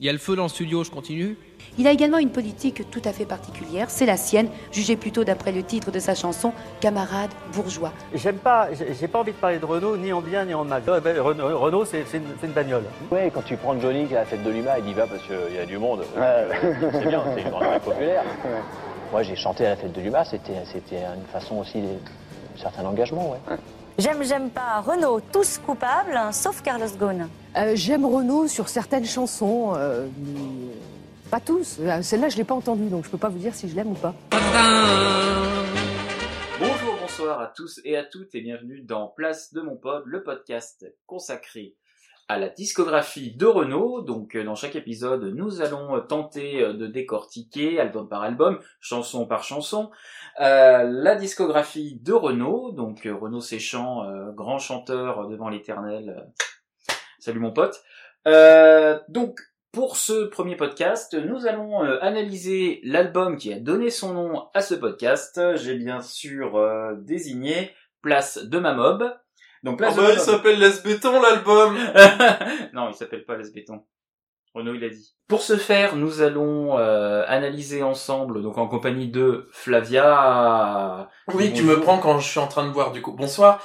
Il y a le feu dans le studio, je continue Il a également une politique tout à fait particulière, c'est la sienne, jugée plutôt d'après le titre de sa chanson Camarade bourgeois. J'aime pas, j'ai pas envie de parler de Renault ni en bien ni en mal. Renault, Renault c'est une, une, bagnole. Oui, quand tu prends Johnny qui a la fête de l'UMA, il y va parce qu'il y a du monde. c'est bien, c'est une grande populaire. Moi, j'ai chanté à la fête de l'UMA, c'était une façon aussi d'un certain engagement, ouais. J'aime, j'aime pas. Renault, tous coupables, sauf Carlos Ghosn. Euh, j'aime Renault sur certaines chansons, euh, pas tous. Euh, celle-là, je l'ai pas entendue, donc je peux pas vous dire si je l'aime ou pas. Bonjour, bonsoir à tous et à toutes et bienvenue dans Place de mon pod, le podcast consacré à la discographie de Renault. Donc dans chaque épisode, nous allons tenter de décortiquer album par album, chanson par chanson, euh, la discographie de Renault. Donc Renault Séchant, grand chanteur devant l'éternel Salut mon pote. Euh, donc pour ce premier podcast, nous allons euh, analyser l'album qui a donné son nom à ce podcast. J'ai bien sûr euh, désigné Place de ma mob. Donc Place oh bah, il s'appelle Les Béton l'album. non, il s'appelle pas Les Béton. Renaud il a dit. Pour ce faire, nous allons euh, analyser ensemble, donc en compagnie de Flavia. Oui, tu me prends quand je suis en train de boire du coup. Bonsoir.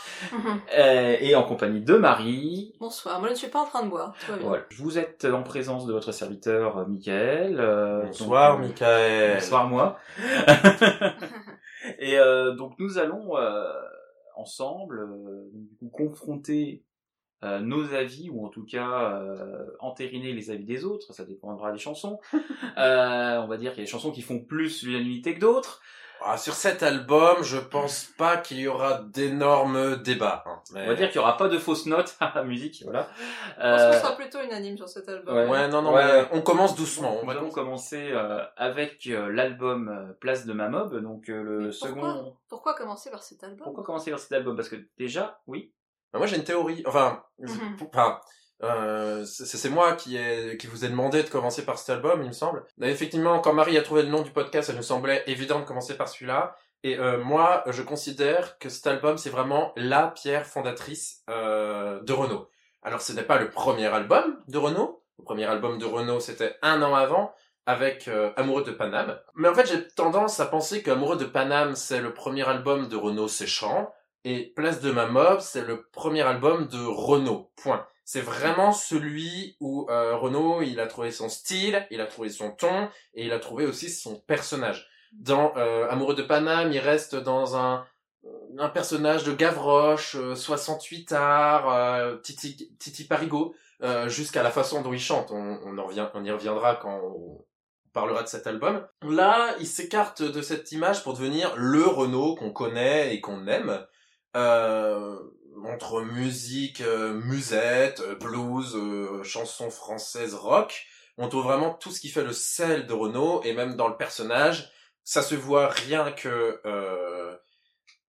Euh, et en compagnie de Marie. Bonsoir. Moi, je ne suis pas en train de boire. Voilà. Vous êtes en présence de votre serviteur euh, Michael. bonsoir, Michael. Bonsoir moi. et donc nous allons ensemble du coup confronter euh, nos avis, ou en tout cas euh, entériner les avis des autres, ça dépendra des chansons. euh, on va dire qu'il y a des chansons qui font plus l'unanimité que d'autres. Ah, sur cet album, je pense pas qu'il y aura d'énormes débats. Hein, on va dire qu'il y aura pas de fausses notes à la musique, voilà. Euh... Je pense que ce sera plutôt unanime sur cet album. Ouais, non, non, on commence doucement. On va donc commencer euh, avec l'album Place de ma mob, donc le second. Pourquoi commencer par cet album? Pourquoi commencer par cet album? Parce que déjà, oui, bah, moi j'ai une théorie, enfin, mhm. enfin euh, c'est moi qui, vous ai demandé de commencer par cet album, il me semble. Mais effectivement, quand Marie a trouvé le nom du podcast, ça nous semblait évident de commencer par celui-là. Et euh, moi, je considère que cet album, c'est vraiment la pierre fondatrice euh, de Renault. Alors, ce n'est pas le premier album de Renault. Le premier album de Renault, c'était un an avant, avec Amoureux de Paname. Mais en fait, j'ai tendance à penser qu'Amoureux de Paname, c'est le premier album de Renault séchant. Et Place de ma mob, c'est le premier album de Renault. Point. C'est vraiment celui où euh, Renault, il a trouvé son style, il a trouvé son ton, et il a trouvé aussi son personnage. Dans euh, Amoureux de Paname, il reste dans un un personnage de Gavroche, 68 euh, art, Titi, Titi Parigo, jusqu'à la façon dont il chante. On, on, en revient, on y reviendra quand on parlera de cet album. Là, il s'écarte de cette image pour devenir le Renault qu'on connaît et qu'on aime euh, entre musique, euh, musette, euh, blues, euh, chansons françaises, rock. On trouve vraiment tout ce qui fait le sel de Renault et même dans le personnage, ça se voit rien que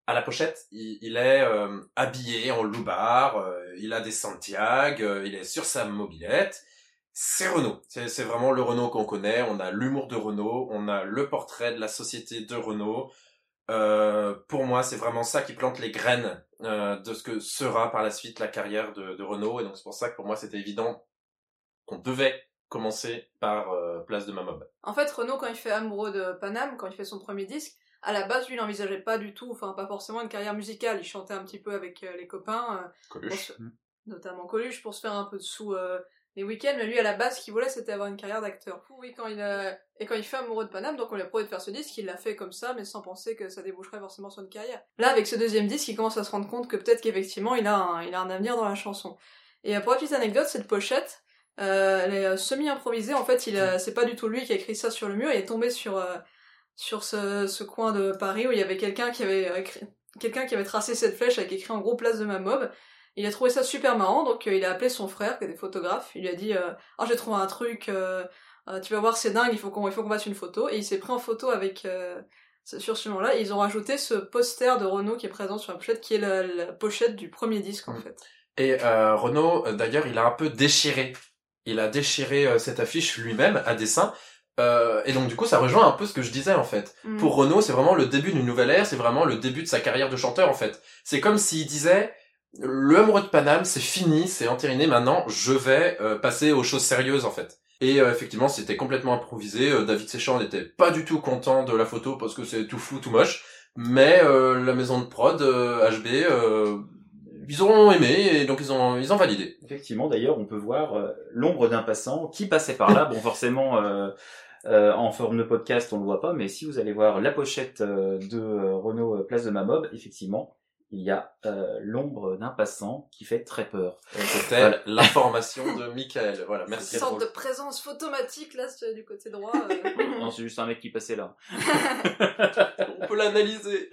à la pochette. Il, est habillé en loupard, il a des Santiago, il est sur sa mobilette. C'est Renault. C'est vraiment le Renault qu'on connaît. On a l'humour de Renault, on a le portrait de la société de Renault, euh, pour moi, c'est vraiment ça qui plante les graines euh, de ce que sera par la suite la carrière de, de Renault. Et donc c'est pour ça que pour moi, c'était évident qu'on devait commencer par euh, Place de ma mob. En fait, Renault, quand il fait Amoureux de Paname, quand il fait son premier disque, à la base, lui, il n'envisageait pas du tout, enfin pas forcément une carrière musicale. Il chantait un petit peu avec les copains, Coluche. notamment Coluche, pour se faire un peu de sous les week-ends, lui à la base, ce qu'il voulait, c'était avoir une carrière d'acteur. Oui, quand il a... et quand il fait Amoureux de Paname, donc on lui a promis de faire ce disque, il l'a fait comme ça, mais sans penser que ça déboucherait forcément sur une carrière. Là, avec ce deuxième disque, il commence à se rendre compte que peut-être qu'effectivement, il a un, il a un avenir dans la chanson. Et pour la petite anecdote, cette pochette, euh, elle est euh, semi-improvisée. En fait, c'est pas du tout lui qui a écrit ça sur le mur. Il est tombé sur euh, sur ce, ce coin de Paris où il y avait quelqu'un qui avait euh, quelqu'un qui avait tracé cette flèche avec écrit en gros place de ma mob il a trouvé ça super marrant, donc euh, il a appelé son frère, qui est des photographes, il lui a dit euh, « Ah, j'ai trouvé un truc, euh, tu vas voir, c'est dingue, il faut qu'on qu'on fasse une photo », et il s'est pris en photo avec... sur ce moment-là, ils ont rajouté ce poster de Renault qui est présent sur la pochette, qui est la, pochette du premier disque, en mm. fait. Et Renault, d'ailleurs, il a un peu déchiré. Il a déchiré cette affiche lui-même, à dessin, euh, et donc du coup, ça rejoint un peu ce que je disais en fait. Mm. Pour Renault, c'est vraiment le début d'une nouvelle ère, c'est vraiment le début de sa carrière de chanteur en fait. C'est comme s'il disait, le amoureux de Paname, c'est fini, c'est entériné. Maintenant, je vais euh, passer aux choses sérieuses en fait. Et euh, effectivement, c'était complètement improvisé. Euh, David Séchant n'était pas du tout content de la photo parce que c'est tout flou, tout moche. Mais la maison de prod HB, ils ont aimé et donc ils ont ils ont validé. Effectivement, d'ailleurs, on peut voir l'ombre d'un passant qui passait par là. bon, forcément. en forme de podcast, on le voit pas, mais si vous allez voir la pochette de Renault Place de Mamob, effectivement, il y a euh, l'ombre d'un passant qui fait très peur. C'était l'information de Michael. Voilà, merci. Une sorte de présence photomatique là du côté droit. Euh. non, c'est juste un mec qui passait là. On peut l'analyser.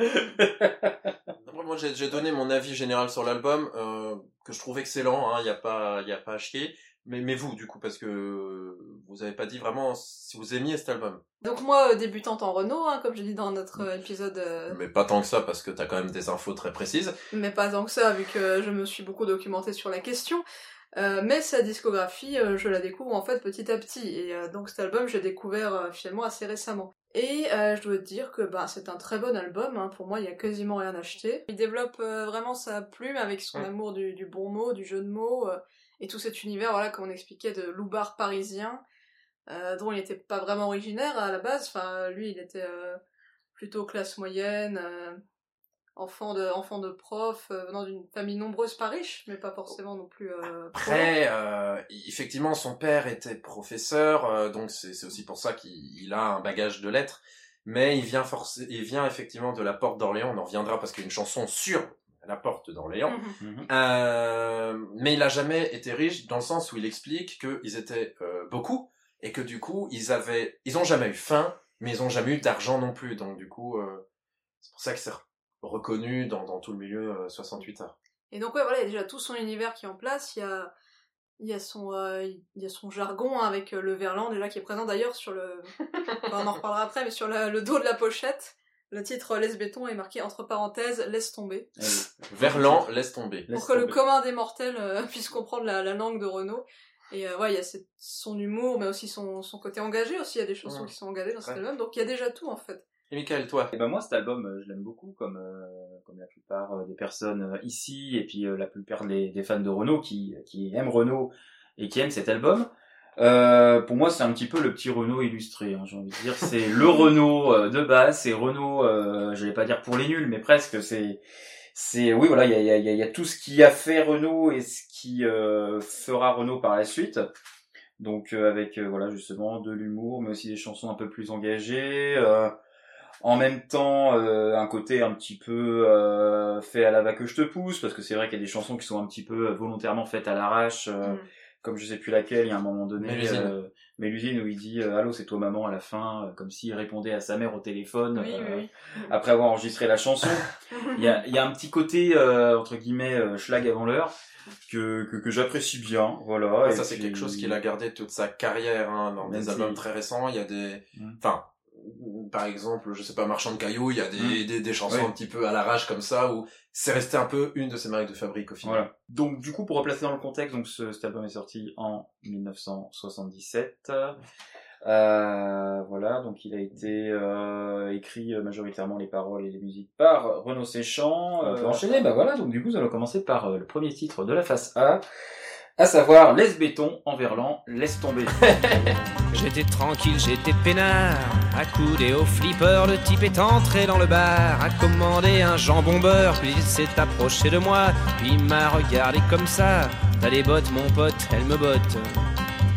Moi, j'ai donné mon avis général sur l'album euh, que je trouve excellent. Il hein, n'y a pas, il y a pas à chier. Mais, mais vous, du coup, parce que vous avez pas dit vraiment si vous aimiez cet album. Donc moi, euh, débutante en Renault, hein, comme j'ai dit dans notre euh, épisode. Euh, mais pas tant que ça, parce que t'as quand même des infos très précises. Mais pas tant que ça, vu que je me suis beaucoup documentée sur la question. mais sa discographie, je la découvre en fait petit à petit. Et donc cet album, j'ai découvert finalement assez récemment. Et je dois te dire que bah, c'est un très bon album, hein. pour moi il y a quasiment rien à acheter. Il développe vraiment sa plume avec son amour du, du, bon mot, du jeu de mots, et tout cet univers, voilà, comme on expliquait, de loupard parisien, euh, dont il n'était pas vraiment originaire à la base. Enfin, lui, il était euh, plutôt classe moyenne, euh, enfant de enfant de prof, venant d'une famille nombreuse pas riche, mais pas forcément non plus. Après, effectivement, son père était professeur, donc c'est aussi pour ça qu'il a un bagage de lettres. Mais il vient il vient effectivement de la porte d'Orléans. On en reviendra parce qu'il y a une chanson sur la porte d'Orléans. Mhm. Mhm. Euh, mais il a jamais été riche dans le sens où il explique qu'ils étaient euh, beaucoup et que du coup ils avaient, ils ont jamais eu faim, mais ils ont jamais eu d'argent non plus. Donc du coup, euh, c'est pour ça que c'est reconnu dans, dans, tout le milieu 68 heures. Et donc ouais, voilà, il y a déjà tout son univers qui est en place. Il y a il y a son il y a son jargon avec le verlan déjà qui est présent d'ailleurs sur le on en reparlera après mais sur le dos de la pochette le titre Laisse béton est marqué entre parenthèses Laisse tomber. Verlan, laisse tomber. Pour que le commun des mortels euh, puisse comprendre la, langue de Renault. Et euh, ouais, il y a son humour, mais aussi son, côté engagé aussi. Il y a des chansons qui sont engagées dans cet album. Donc il y a déjà tout en fait. Et Michael, toi? Et eh ben moi, cet album, euh, je l'aime beaucoup, comme comme la plupart des personnes ici, et puis la plupart des, fans de Renault qui qui aiment Renault et qui aiment cet album. Euh, pour moi, c'est un petit peu le petit Renault illustré. Hein, j'ai envie de dire, c'est le Renault euh, de base. C'est Renault, euh, je vais pas dire pour les nuls, mais presque. C'est, c'est, oui, voilà, il y a, y, a, y a, tout ce qui a fait Renault et ce qui euh, fera Renault par la suite. Donc avec voilà justement de l'humour, mais aussi des chansons un peu plus engagées. en même temps, un côté un petit peu fait à la va que je te pousse, parce que c'est vrai qu'il y a des chansons qui sont un petit peu volontairement faites à l'arrache. Mm comme je sais plus laquelle, il y a un moment donné, Mélusine, euh, où il dit euh, allô c'est toi maman à la fin, euh, comme s'il répondait à sa mère au téléphone euh, après avoir enregistré la chanson. il, y a, il y a un petit côté entre guillemets schlag avant l'heure que que, que j'apprécie bien, voilà. Ah, ça c'est quelque chose qu'il a gardé toute sa carrière hein, dans des albums très récents. Il y a des, mm. enfin par exemple, je sais pas, Marchand de cailloux, il y a des, mm. des, des, chansons un petit peu à l'arrache comme ça, où c'est resté un peu une de ses marques de fabrique au final. Voilà. Donc du coup, pour replacer dans le contexte, donc ce, cet album est sorti en 1977. Euh, voilà, donc il a été euh, écrit euh, majoritairement les paroles et les musiques par Renaud Séchant. On peut enchaîner, bah voilà, donc du coup nous allons commencer par le premier titre de la face A, à savoir Laisse béton en verlan, laisse tomber. j'étais tranquille, j'étais peinard, accoudé au flipper, le type est entré dans le bar, a commandé un jambon beurre, puis il s'est approché de moi, puis il m'a regardé comme ça. T'as des bottes mon pote, elle me botte.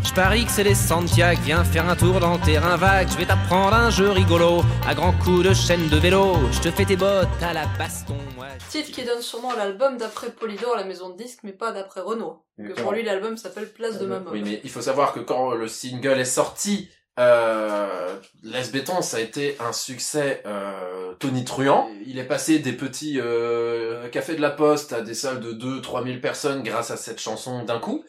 Je parie que c'est les Santiago, viens faire un tour dans terrain vague, je vais t'apprendre un jeu rigolo, à grands coups de chaîne de vélo, je te fais tes bottes à la baston. Titre qui donne sûrement l'album d'après Polydor, la maison de disques, mais pas d'après Renault. Que pour lui, l'album s'appelle Place de Maman. Oui, mais il faut savoir que quand le single est sorti, euh, Les Béton, ça a été un succès euh, tonitruant. Il est passé des petits euh, cafés de la Poste à des salles de 2-3 000 personnes grâce à cette chanson d'un coup.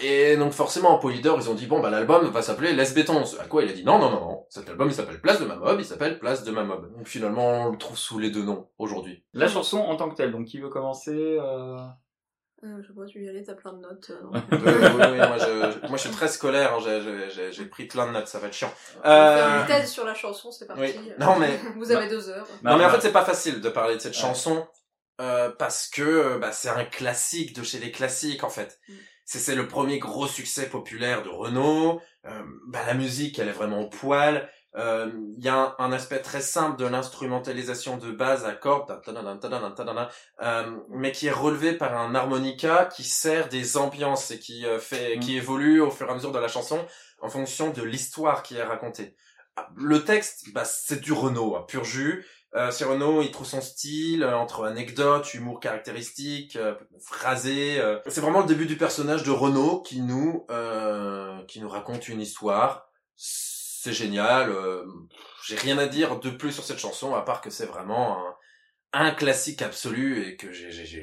Et donc forcément en Polydor ils ont dit bon bah l'album va s'appeler Les Béton. À quoi il a dit non non non non cet album il s'appelle Place de ma mob il s'appelle Place de ma mob. Donc finalement on le trouve sous les deux noms aujourd'hui. La chanson en tant que telle donc qui veut commencer euh... Euh, je pas, tu y aller, t'as plein de notes. Euh, oui, oui, moi, je, moi, je suis très scolaire, hein, j'ai pris plein de notes, ça va être chiant. Euh... Une thèse sur la chanson, c'est parti. Non, mais... Vous avez deux heures. Non, mais en fait, c'est pas facile de parler de cette chanson, euh, parce que bah, c'est un classique de chez les classiques, en fait. Mm c'est le premier gros succès populaire de Renault. Euh, bah, la musique, elle est vraiment au poil. Euh, il y a un, aspect très simple de l'instrumentalisation de base à cordes, euh, mais qui est relevé par un harmonica qui sert des ambiances et qui euh, fait, mm. qui évolue au fur et à mesure de la chanson en fonction de l'histoire qui est racontée. Ah, le texte, bah, c'est du Renault, à pur jus. Euh, Renault, il trouve son style euh, entre anecdotes, humour caractéristique, euh, phrasé. euh. C'est vraiment le début du personnage de Renault qui nous euh, qui nous raconte une histoire. C'est génial. J'ai rien à dire de plus sur cette chanson à part que c'est vraiment un, un classique absolu et que j'ai j'ai j'ai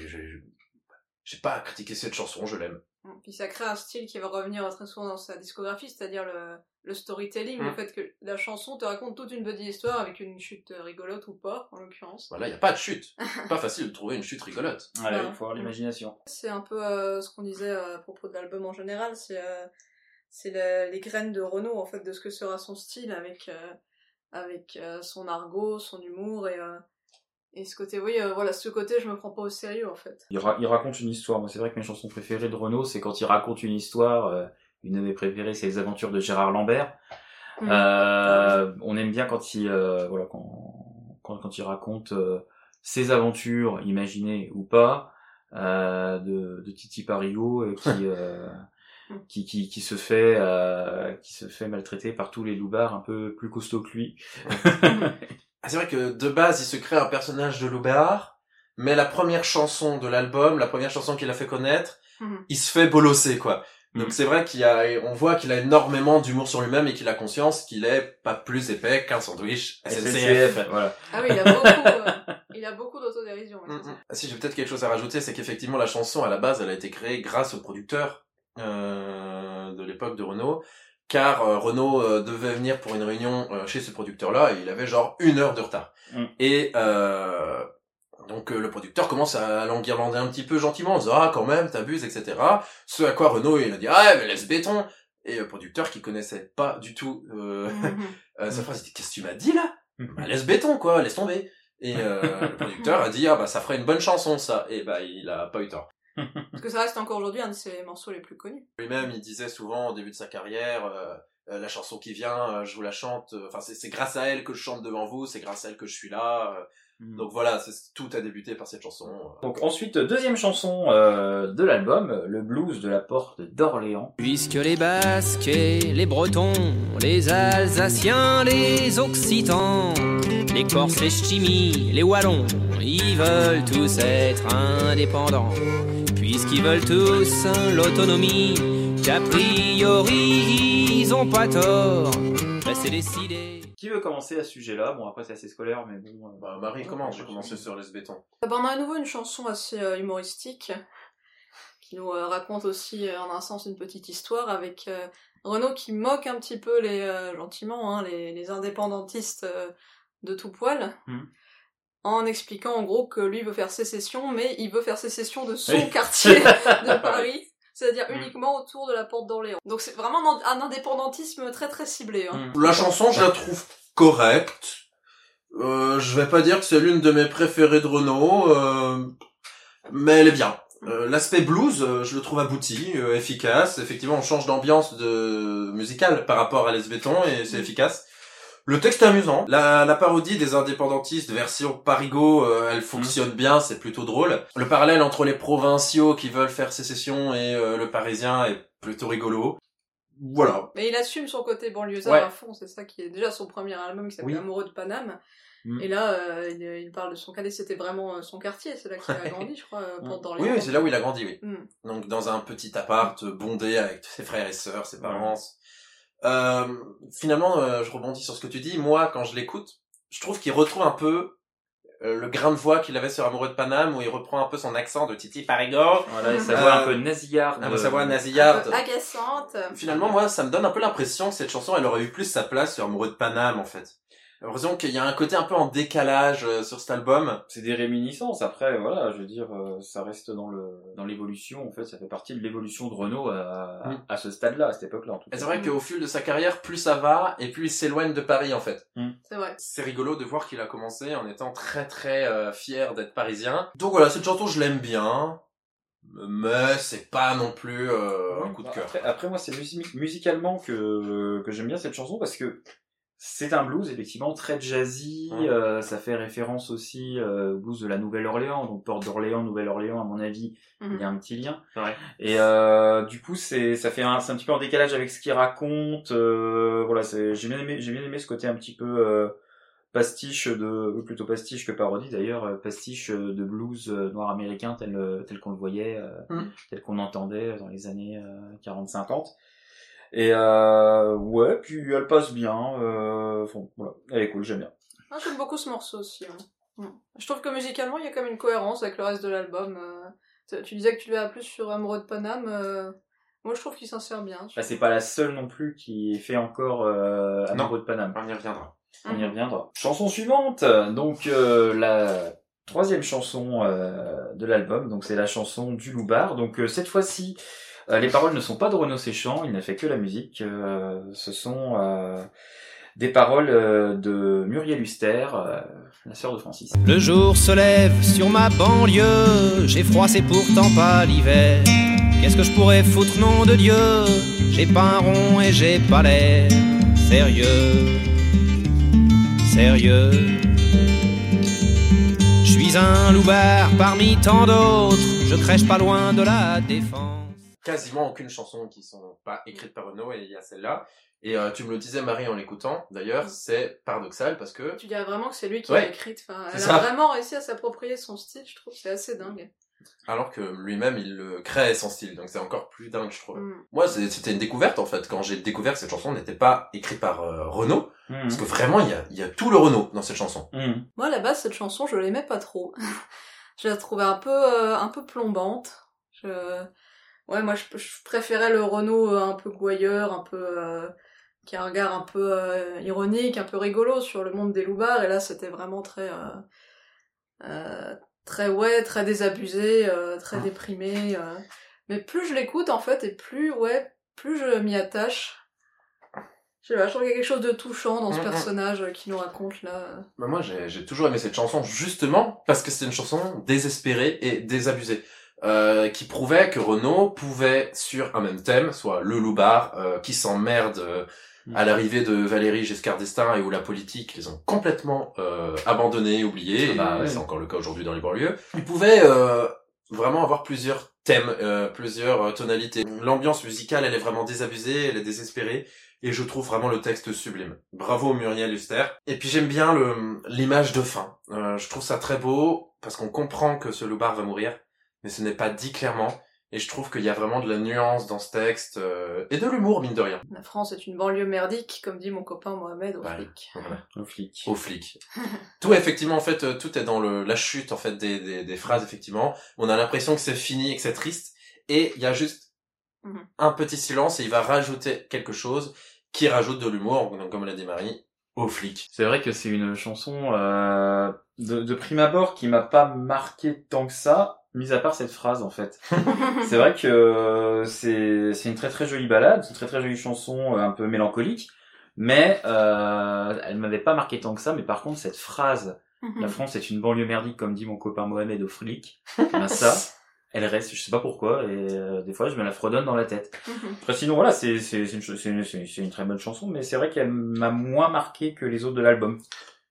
j'ai pas à critiquer cette chanson, je l'aime. Puis ça crée un style qui va revenir très souvent dans sa discographie, c'est-à-dire le, le storytelling, Mm. le fait que la chanson te raconte toute une petite histoire avec une chute rigolote ou pas, en l'occurrence. Voilà, il y a pas de chute. pas facile de trouver une chute rigolote. Ouais, Bah, il faut avoir l'imagination. C'est un peu euh, ce qu'on disait euh, à propos de l'album en général, c'est euh, c'est la- les graines de Renault en fait de ce que sera son style avec euh, avec euh, son argot, son humour et euh, et ce côté oui euh, voilà ce côté je me prends pas au sérieux en fait. Il, ra- il raconte une histoire. Moi, c'est vrai que mes chansons préférées de Renaud, c'est quand il raconte une histoire. euh, une de mes préférées, c'est les aventures de Gérard Lambert. Mm. Euh, on aime bien quand il, euh, voilà, quand, quand, quand il raconte euh, ses aventures, imaginées ou pas, euh, de, de Titi Parigo euh, qui, euh, qui, qui, qui se fait, euh, qui se fait maltraiter par tous les loupards un peu plus costauds que lui. Ah, c'est vrai que de base, il se crée un personnage de Loubert, mais la première chanson de l'album, la première chanson qu'il a fait connaître, Mhm. il se fait bolosser, quoi. Donc Mhm. c'est vrai qu'il y a, on voit qu'il a énormément d'humour sur lui-même et qu'il a conscience qu'il est pas plus épais qu'un sandwich SNCF. voilà. Ah oui il a beaucoup euh, il a beaucoup d'autodérision. Mm, mm. Ah, Si j'ai peut-être quelque chose à rajouter, c'est qu'effectivement la chanson à la base, elle a été créée grâce au producteur euh, de l'époque de Renault, car euh, Renault euh, devait venir pour une réunion euh, chez ce producteur-là et il avait genre une heure de retard. Mm. Et euh, donc euh, le producteur commence à l'enguirlander un petit peu gentiment en disant ah quand même t'abuses etc. Ce à quoi Renault il a dit ah mais laisse béton. Et le producteur qui connaissait pas du tout euh, Mhm. euh, sa phrase il dit qu'est-ce que tu m'as dit là? Mhm. bah, laisse béton quoi, laisse tomber. Et euh, le producteur a dit ah bah ça ferait une bonne chanson ça. Et bah il a pas eu tort. Parce que ça reste encore aujourd'hui un de ses morceaux les plus connus. Lui-même il disait souvent au début de sa carrière euh, euh, la chanson qui vient, euh, je vous la chante. euh, Enfin c'est c'est grâce à elle que je chante devant vous, c'est grâce à elle que je suis là. euh. Mm. donc voilà, c'est- tout a débuté par cette chanson. euh. Donc ensuite, deuxième chanson euh, de l'album, le blues de la porte d'Orléans. Puisque les Basques et les Bretons, les Alsaciens, les Occitans, les Corses, les Ch'timis, les Wallons, ils veulent tous être indépendants. Puisqu'ils veulent tous l'autonomie, qu'a priori ils ont pas tort. Bah, c'est décidé. Qui veut commencer à ce sujet-là? Bon après c'est assez scolaire, mais bon. euh, Bah, Marie commence, j'ai commencé sur Les Béton. Ah bah, on a à nouveau une chanson assez euh, humoristique qui nous euh, raconte aussi euh, en un sens une petite histoire avec euh, Renaud qui moque un petit peu les euh, gentiment hein, les, les indépendantistes euh, de tout poil Mhm. En expliquant en gros que lui veut faire sécession mais il veut faire sécession de son Oui. quartier de Paris c'est-à-dire Mhm. uniquement autour de la porte d'Orléans donc c'est vraiment un, indépendantisme très très ciblé hein. mm. La chanson, je la trouve correcte. Euh, je vais pas dire que c'est l'une de mes préférées de Renault, euh, mais elle est bien. Euh, L'aspect blues, euh, je le trouve abouti, euh, efficace. Effectivement, on change d'ambiance de musicale par rapport à Les Béton et c'est efficace. Le texte est amusant. La, la parodie des indépendantistes version Parigo, euh, elle fonctionne bien, c'est plutôt drôle. Le parallèle entre les provinciaux qui veulent faire sécession et euh, le parisien est plutôt rigolo. Voilà. Mais il assume son côté banlieusard Ouais. à fond, c'est ça qui est déjà son premier album qui s'appelle Oui. Amoureux de Paname. Mm. Et là, euh, il, il parle de son cadet, c'était vraiment son quartier, c'est là qu'il a grandi, je crois, euh, Mm. Porte Oui, oui, c'est là où il a grandi, oui. Mm. Donc dans un petit appart bondé avec ses frères et sœurs, ses parents. Euh, finalement, euh, je rebondis sur ce que tu dis. Moi, quand je l'écoute, je trouve qu'il retrouve un peu euh, le grain de voix qu'il avait sur Amoureux de Paname, où il reprend un peu son accent de Titi Parigo, Voilà, et sa voix un Euh, peu nasillarde. avec sa voix nasillarde. agaçante. Finalement, moi, ça me donne un peu l'impression que cette chanson, elle aurait eu plus sa place sur Amoureux de Paname, en fait. L'impression qu'il y a un côté un peu en décalage euh, sur cet album. C'est des réminiscences. Après, voilà, je veux dire, euh, ça reste dans le dans l'évolution. En fait, ça fait partie de l'évolution de Renault à, à- Mm. à ce stade-là, à cette époque-là. En tout Et cas. c'est vrai qu'au fil de sa carrière, plus ça va, et plus il s'éloigne de Paris, en fait. C'est vrai. C'est rigolo de voir qu'il a commencé en étant très très euh, fier d'être parisien. Donc voilà, cette chanson je l'aime bien. mais c'est pas non plus euh, un coup de Bah, cœur. Après, après, moi, c'est musi- musicalement que, que j'aime bien cette chanson parce que c'est un blues effectivement très jazzy. Euh, ça fait référence aussi euh, au blues de la Nouvelle-Orléans, donc Port d'Orléans, Nouvelle-Orléans, à mon avis, il y a un petit lien. Ouais. Et euh, du coup, c'est ça fait un, c'est un petit peu en décalage avec ce qu'il raconte. euh, voilà, c'est j'ai bien aimé, j'ai bien aimé ce côté un petit peu euh, pastiche de, ou plutôt pastiche que parodie d'ailleurs, euh, pastiche euh, de blues euh, noir américain tel euh, tel qu'on le voyait, euh, Mm. tel qu'on entendait dans les années 40-50. Et euh, ouais, puis elle passe bien. Euh, bon, voilà, elle est cool, j'aime bien. Ah, J'aime beaucoup ce morceau aussi. Mm. Je trouve que musicalement, il y a quand même une cohérence avec le reste de l'album. euh. Tu disais que tu l'avais plus sur Amoureux de Paname. euh, Moi, je trouve qu'il s'insère bien. Bah, c'est pas la seule non plus qui fait encore euh, Amoureux de Paname. On y reviendra. On y reviendra. Chanson suivante, donc euh, la troisième chanson euh, de l'album, donc c'est la chanson du Loubar. Donc euh, cette fois-ci, euh, les paroles ne sont pas de Renaud Séchant, il n'a fait que la musique. euh, ce sont euh, des paroles de Muriel Huster, la sœur de Francis. Le jour se lève sur ma banlieue, j'ai froid, c'est pourtant pas l'hiver. Qu'est-ce que je pourrais foutre, nom de Dieu? J'ai pas un rond et j'ai pas l'air sérieux, sérieux. Je suis un loupard parmi tant d'autres, je crèche pas loin de la défense. Quasiment aucune chanson qui sont pas écrites par Renaud et il y a celle-là. Et euh, tu me le disais Marie en l'écoutant, d'ailleurs, c'est paradoxal parce que Tu dirais vraiment que c'est lui qui Ouais. l'a écrite. Enfin, elle ça. a vraiment réussi à s'approprier son style, je trouve. C'est assez dingue. alors que lui-même il le crée son style, donc c'est encore plus dingue je trouve. Mm. Moi c'était une découverte en fait quand j'ai découvert que cette chanson n'était pas écrite par euh, Renaud, Mhm. parce que vraiment il y a, il y a tout le Renaud dans cette chanson. Moi, à la base, cette chanson, je l'aimais pas trop. je la trouvais un peu, euh, un peu plombante. Je... Ouais, moi, je, je préférais le Renault euh, un peu gouailleur, un peu... euh, qui a un regard un peu euh, ironique, un peu rigolo sur le monde des loupards. Et là, c'était vraiment très... euh, euh, très, ouais, très désabusé, euh, très déprimé. euh. Mais plus je l'écoute, en fait, et plus, ouais, plus je m'y attache. Je sais pas, je trouve qu'il y a quelque chose de touchant dans ce Mm, mm. personnage qui nous raconte, là. Bah, moi j'ai j'ai toujours aimé cette chanson justement parce que c'est une chanson désespérée et désabusée. Euh, qui prouvait que Renaud pouvait sur un même thème, soit le loupard euh, qui s'emmerde euh, à l'arrivée de Valérie Giscard d'Estaing et où la politique les ont complètement euh, abandonnés, oubliés, Ah bah et ouais. c'est encore le cas aujourd'hui dans les banlieues. Il pouvait euh, vraiment avoir plusieurs thèmes, euh, plusieurs tonalités. L'ambiance musicale, elle est vraiment désabusée, elle est désespérée, et je trouve vraiment le texte sublime. Bravo Muriel Huster. Et puis j'aime bien l'image de fin. Euh, je trouve ça très beau parce qu'on comprend que ce loupard va mourir, mais ce n'est pas dit clairement. Et je trouve qu'il y a vraiment de la nuance dans ce texte euh, et de l'humour mine de rien. La France est une banlieue merdique, comme dit mon copain Mohamed au Ouais. flic. Voilà. Au flic. Aux flics. tout effectivement en fait, euh, tout est dans le la chute en fait des des, des phrases effectivement. On a l'impression que c'est fini et que c'est triste, et il y a juste Mhm. un petit silence et il va rajouter quelque chose qui rajoute de l'humour, donc, comme l'a dit Marie, aux flics. C'est vrai que c'est une chanson euh, de, de prime abord qui m'a pas marqué tant que ça, mis à part cette phrase en fait. c'est vrai que euh, c'est c'est une très très jolie balade, c'est une très très jolie chanson euh, un peu mélancolique, mais euh, elle m'avait pas marqué tant que ça. Mais par contre cette phrase, la France est une banlieue merdique comme dit mon copain Mohamed au flic, ben ça, elle reste, je sais pas pourquoi, et euh, des fois je me la fredonne dans la tête. Après sinon voilà, c'est c'est c'est une, c'est une très bonne chanson, mais c'est vrai qu'elle m'a moins marqué que les autres de l'album.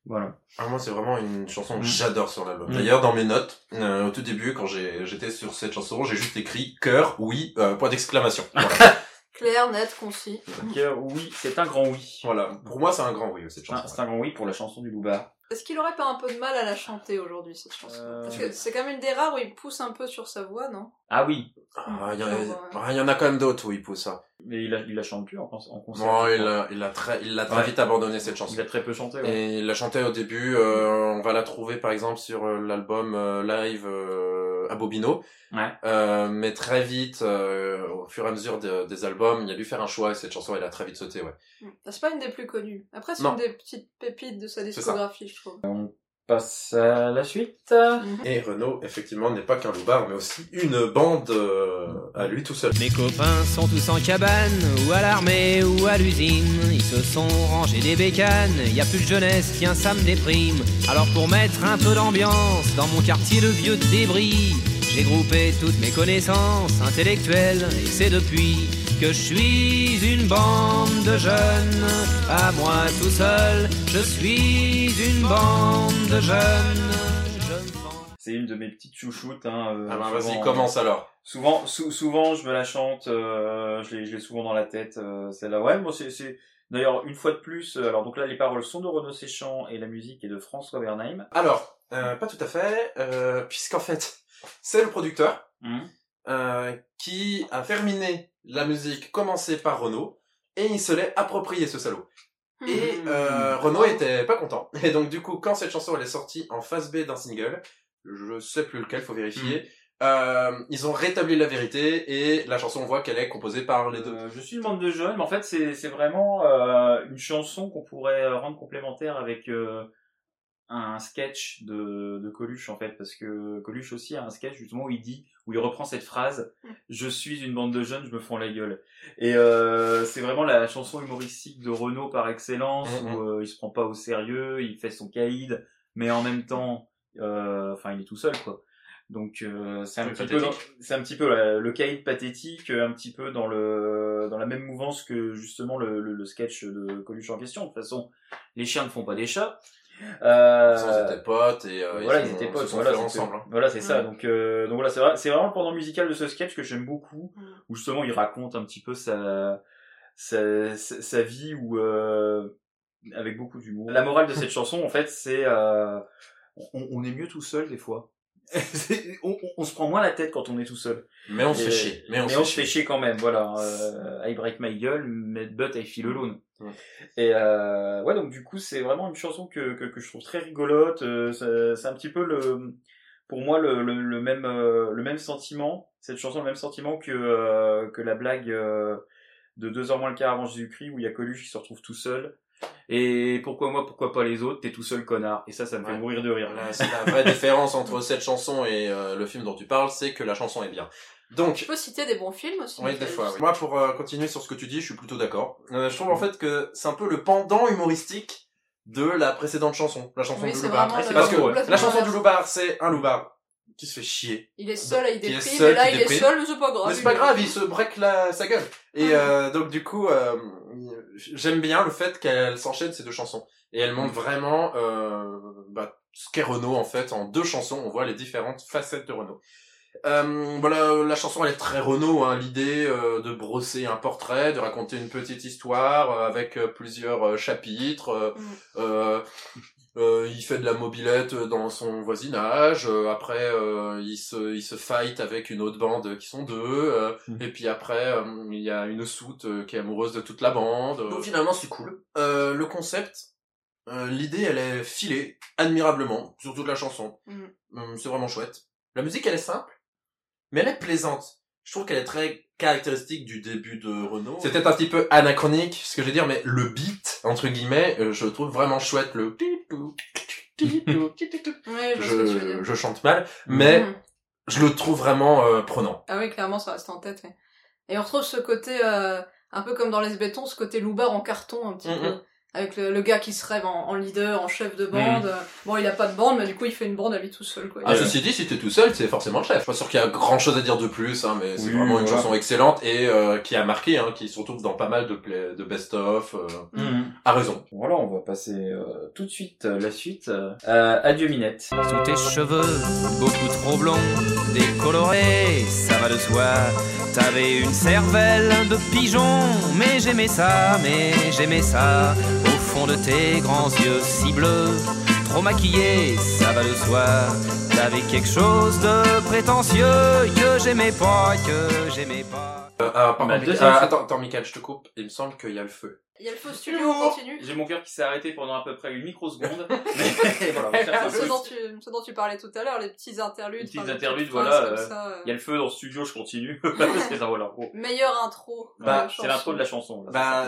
Voilà. Ah, moi, c'est vraiment une chanson que Mm. j'adore sur l'album. Mm. D'ailleurs, dans mes notes, euh, au tout début, quand j'ai- j'étais sur cette chanson, j'ai juste écrit cœur, oui, euh, point d'exclamation. Voilà. Clair, net, concis. Euh, oui, c'est un grand oui. voilà. Pour moi, c'est un grand oui, cette chanson. C'est un grand oui pour la chanson du Loubar. Est-ce qu'il aurait pas un peu de mal à la chanter aujourd'hui, cette chanson Euh, Parce que c'est quand même une des rares où il pousse un peu sur sa voix, non? Ah oui, Ah, Il y, en a- ah, il y en a quand même d'autres où il pousse ça. mais il la, il la chante plus en, en concert. Je il crois. a, il a très, il l'a très Ouais. vite abandonné cette chanson. Il a très peu chanté. ouais. Et il l'a chanté au début, euh, on va la trouver par exemple sur euh, l'album euh, live euh, à Bobino. Ouais. Euh, mais très vite, euh, au fur et à mesure de- des albums, il a dû faire un choix et cette chanson, elle a très vite sauté, ouais. Mm. C'est pas une des plus connues. Après, c'est une des petites pépites de sa discographie, je trouve. Passe à la suite. Mhm. Et Renaud, effectivement, n'est pas qu'un loupard, mais aussi une bande euh, à lui tout seul. Mes copains sont tous en cabane, ou à l'armée, ou à l'usine. Ils se sont rangés des bécanes, y a plus de jeunesse, tiens, ça me déprime. Alors pour mettre un peu d'ambiance dans mon quartier de vieux débris, J'ai groupé toutes mes connaissances intellectuelles et c'est depuis que je suis une bande de jeunes. À moi tout seul, je suis une bande de jeunes. C'est une de mes petites chouchoutes. Hein, euh, Ah ben, souvent, vas-y, euh, commence alors. Souvent, sou- souvent, je me la chante. euh, je l'ai je l'ai souvent dans la tête. euh, Celle-là, ouais. Moi, c'est c'est- d'ailleurs une fois de plus. euh, alors donc là, les paroles sont de Renaud Séchant et la musique est de François Bernheim. Alors, euh, pas tout à fait, euh, puisqu'en fait, c'est le producteur euh, qui a terminé la musique commencée par Renaud et il se l'est approprié ce salaud. Et euh, Renaud était pas content. Et donc du coup, quand cette chanson elle est sortie en phase B d'un single, je sais plus lequel, faut vérifier. euh, ils ont rétabli la vérité et la chanson on voit qu'elle est composée par les deux. Euh, je suis une bande de jeunes, mais en fait, c'est c'est vraiment euh, une chanson qu'on pourrait euh, rendre complémentaire avec euh, un sketch de, de Coluche, en fait, parce que Coluche aussi a un sketch justement où il dit, où il reprend cette phrase Je suis une bande de jeunes, je me fends la gueule. Et euh, c'est vraiment la chanson humoristique de Renault par excellence, où euh, il se prend pas au sérieux, il fait son caïd, mais en même temps, euh, enfin, il est tout seul, quoi. Donc euh, c'est un, petit peu c'est un petit peu la- le caïd pathétique, un petit peu dans le dans la même mouvance que justement le, le, le sketch de Coluche en question. De toute façon, les chiens ne font pas des chats. Euh, Ils étaient potes et euh, voilà, ils, étaient potes. se Voilà, ensemble. hein. Voilà, c'est ça. Donc, euh, donc voilà, c'est vrai, c'est vraiment le pendant musical de ce sketch que j'aime beaucoup, où justement il raconte un petit peu sa sa, sa, sa vie ou euh, avec beaucoup d'humour. La morale de cette chanson, en fait, c'est euh, on, on est mieux tout seul des fois. On, on- on se prend moins la tête quand on est tout seul. Mais on se fait chier. Mais on se se fait chier quand même. Voilà. Euh, I break my gueule, mais but I feel alone. Ouais. Et euh, ouais, donc du coup, c'est vraiment une chanson que, que, que je trouve très rigolote. Euh, c'est un petit peu le, pour moi, le, le, le même, euh, le même sentiment. Cette chanson, le même sentiment que euh, que la blague de deux heures moins le quart avant Jésus-Christ où il y a Coluche qui se retrouve tout seul. Et pourquoi moi, pourquoi pas les autres? T'es tout seul, connard. Et ça, ça me fait mourir de rire. C'est la vraie différence entre cette chanson et euh, le film dont tu parles, c'est que la chanson est bien. Donc, Tu peux citer des bons films aussi. Oui, des fois. oui. Moi, pour euh, continuer sur ce que tu dis, je suis plutôt d'accord. Euh, je trouve en fait que c'est un peu le pendant humoristique de la précédente chanson, la chanson Oui, du loupard. Parce que la chanson du loupard, c'est un loupard qui se fait chier. Il est seul, il déprime, seul, et là il est seul, mais c'est pas grave. Mais c'est pas grave, il se break la, sa gueule. Et euh, donc du coup, euh, j'aime bien le fait qu'elle s'enchaîne ces deux chansons. Et elle montre vraiment euh, bah, ce qu'est Renault en fait. En deux chansons, on voit les différentes facettes de Renault. Euh, voilà, la chanson elle est très Renault. Hein, L'idée euh, de brosser un portrait, de raconter une petite histoire euh, avec euh, plusieurs euh, chapitres. euh, Mm. Euh, euh, il fait de la mobilette dans son voisinage. euh, après, euh, il se il se fight avec une autre bande qui sont deux. euh, Mhm. Et puis après, euh, il y a une soute euh, qui est amoureuse de toute la bande. Donc finalement, c'est cool. Euh, le concept, euh, l'idée, elle est filée admirablement sur toute la chanson. Mhm. Hum, c'est vraiment chouette. La musique, elle est simple, mais elle est plaisante. Je trouve qu'elle est très caractéristique du début de Renault. C'est peut-être un petit peu anachronique, ce que je veux dire, mais le beat, entre guillemets, euh, je trouve vraiment chouette. Le Ouais, je chante mal, mais Mhm. je le trouve vraiment euh, prenant. Ah oui, clairement, ça reste en tête. ouais. Et on retrouve ce côté, euh, un peu comme dans Les Bétons, ce côté loupard en carton, un petit Mhm. peu. Avec le, le gars qui se rêve en, en leader, en chef de bande. Bon, il a pas de bande, mais du coup, il fait une bande à lui tout seul, quoi. Ah, ceci dit, si t'es tout seul, c'est forcément le chef. Je suis pas sûr qu'il y a grand chose à dire de plus, hein, mais c'est Oui, vraiment une voilà. chanson excellente et euh, qui a marqué, hein, qui se retrouve dans pas mal de, play- de best-of. Euh, Mhm. a raison. Voilà, on va passer euh, tout de suite euh, la suite. Euh, adieu Minette. Sous tes cheveux, beaucoup trop blonds, décolorés, ça va de soi. T'avais une cervelle de pigeon, mais j'aimais ça, mais j'aimais ça. Au fond de tes grands yeux si bleus, trop maquillés, ça va de soi. T'avais quelque chose de prétentieux que j'aimais pas, que j'aimais pas. Euh, pardon, Bah, Michael- ah, fois. attends, attends, Michael, je te coupe. Il me semble qu'il y a le feu. Il y a le faux studio, on continue. J'ai mon cœur qui s'est arrêté pendant à peu près une microseconde. Mais voilà, ce, dont tu, ce dont tu parlais tout à l'heure, les petits interludes. Les petits enfin, interludes, voilà, euh, ça, euh. Il y a le feu dans le studio, je continue. ça, voilà. gros. Meilleure intro. Bah, C'est l'intro de la chanson. là, Bah,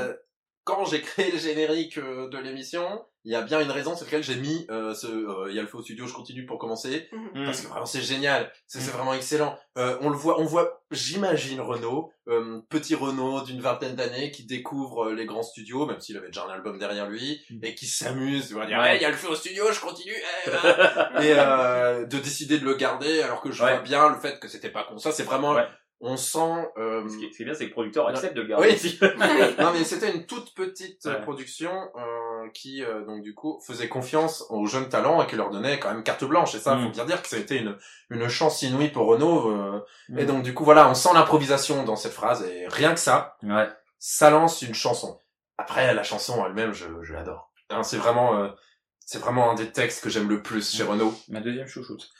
quand j'ai créé le générique euh, de l'émission, il y a bien une raison sur laquelle j'ai mis euh, ce euh, il y a le feu au studio, je continue pour commencer Mhm. parce que vraiment c'est génial, c'est c'est Mm. vraiment excellent. Euh, on le voit, on voit, j'imagine Renaud, euh, petit Renaud d'une vingtaine d'années qui découvre euh, les grands studios, même s'il avait déjà un album derrière lui, Mm. et qui s'amuse, tu vois, dire Ouais. Il y a le feu au studio, je continue, eh, ah. et euh, de décider de le garder alors que je Ouais. vois bien le fait que c'était pas con. Ça c'est vraiment, Ouais. On sent. euh, Ce qui est, ce qui est bien, c'est que le producteur accepte de le garder Oui. non mais c'était une toute petite euh, Ouais. production euh, qui euh, donc du coup faisait confiance aux jeunes talents et qui leur donnait quand même carte blanche et ça Mm. faut bien dire que ça a été une une chance inouïe pour Renault euh, Mm. et donc du coup voilà on sent l'improvisation dans cette phrase et rien que ça Ouais. ça lance une chanson après la chanson elle-même je je l'adore Hein, c'est vraiment euh, c'est vraiment un des textes que j'aime le plus chez Renault Ma deuxième chouchoute.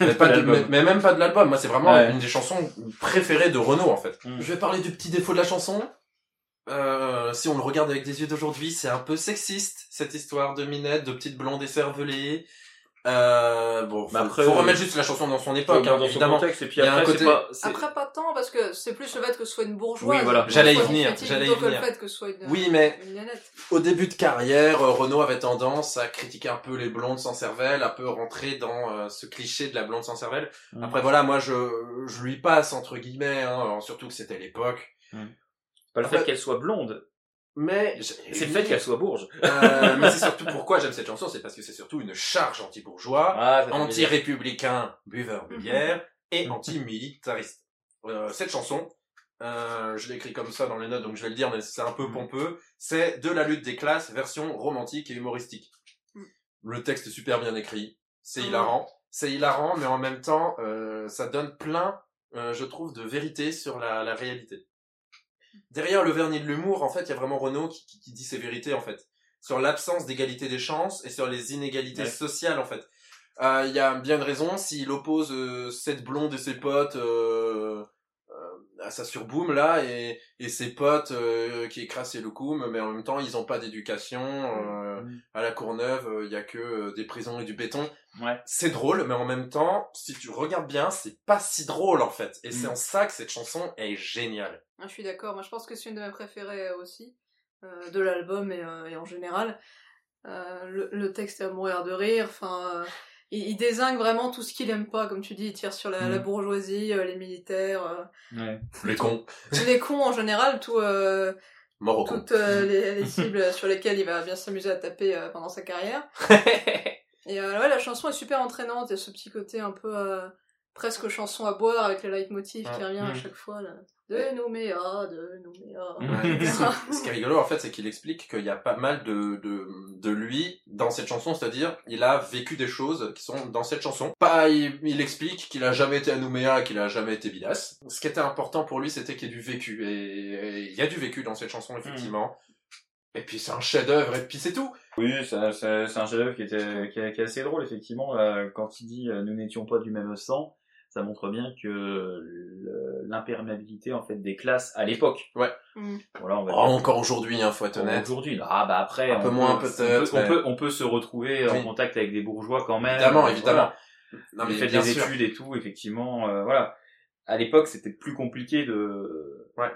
Mais, pas de- L'album. mais, mais même pas de l'album moi c'est vraiment Ouais. une des chansons préférées de Renault en fait Mm. je vais parler du petit défaut de la chanson. Euh, si on le regarde avec des yeux d'aujourd'hui, c'est un peu sexiste cette histoire de minette, de petite blonde écervelée. Euh, bon, faut, Bah après, faut euh, remettre juste la chanson dans son époque, Dans hein, son évidemment. contexte, et puis a un après, côté- c'est pas, Après, pas tant, parce que c'est plus le fait que ce soit une bourgeoise. Oui, voilà. J'allais y venir, j'allais y venir. le fait que ce soit une, Oui, mais une au début de carrière, euh, Renault avait tendance à critiquer un peu les blondes sans cervelle, un peu rentrer dans euh, ce cliché de la blonde sans cervelle. Mm. Après voilà, moi je, je lui passe entre guillemets, hein, surtout que c'était l'époque. pas le Après- fait qu'elle soit blonde. Mais C'est le fait qu'elle soit bourge. Euh, mais c'est surtout pourquoi j'aime cette chanson, c'est parce que c'est surtout une charge anti-bourgeois, Ah, anti-républicain, buveur de bière et anti-militariste. Euh, cette chanson, euh, je l'ai écrit comme ça dans les notes, donc je vais le dire, mais c'est un peu pompeux. C'est de la lutte des classes, version romantique et humoristique. Mm. Le texte est super bien écrit, c'est Mhm. hilarant, c'est hilarant, mais en même temps, euh, ça donne plein, euh, je trouve, de vérité sur la, la réalité. Derrière le vernis de l'humour, en fait, il y a vraiment Renaud qui, qui, qui dit ses vérités, en fait. Sur l'absence d'égalité des chances et sur les inégalités Ouais. sociales, en fait. Euh, Il y a bien une raison, s'il oppose euh, cette blonde et ses potes euh, à sa surboom, là, et, et ses potes euh, qui écrasent ses loukoum, mais en même temps, ils ont pas d'éducation. euh, Mm. à la Courneuve, euh, il y a que euh, des prisons et du béton. Ouais. C'est drôle, mais en même temps, si tu regardes bien, c'est pas si drôle, en fait. Et c'est Mm. en ça que cette chanson est géniale. Ah, je suis d'accord. Moi, je pense que c'est une de mes préférées euh, aussi, euh, de l'album et, euh, et en général. Euh, le, le texte est à mourir de rire. Enfin, euh, il, il désingue vraiment tout ce qu'il aime pas, comme tu dis. Il tire sur la, Mm. la bourgeoisie, euh, les militaires, euh, Ouais. Les cons. les cons en général, tout, euh, Mort aux cons. toutes euh, les, les cibles sur lesquelles il va bien s'amuser à taper euh, pendant sa carrière. Et euh, ouais, la chanson est super entraînante. Il y a ce petit côté un peu euh, presque chanson à boire avec le leitmotiv qui Ouais. revient à Mm. chaque fois. Là. De Nouméa, de Nouméa. Ouais. Ce qui est rigolo, en fait, c'est qu'il explique qu'il y a pas mal de, de, de lui dans cette chanson, c'est-à-dire, il a vécu des choses qui sont dans cette chanson. Pas, il, il explique qu'il a jamais été à Nouméa, qu'il a jamais été bidas. Ce qui était important pour lui, c'était qu'il y ait du vécu. Et, il y a du vécu dans cette chanson, effectivement. Et puis c'est un chef-d'œuvre, et puis c'est tout. Oui, c'est un chef-d'œuvre qui était qui est, qui est assez drôle effectivement. euh, quand il dit euh, nous n'étions pas du même sang, ça montre bien que l'imperméabilité en fait des classes à l'époque. Ouais. Mm. Voilà, on va Oh, dire. encore aujourd'hui, hein, faut être honnête. Aujourd'hui, ah bah après, Un on peu peut- moins, peut-être, On mais- peut, on peut se retrouver Oui. en contact avec des bourgeois quand même. Évidemment, évidemment. voilà. Non, mais fait bien des sûr. études et tout, effectivement. euh, voilà. À l'époque, c'était plus compliqué de Ouais.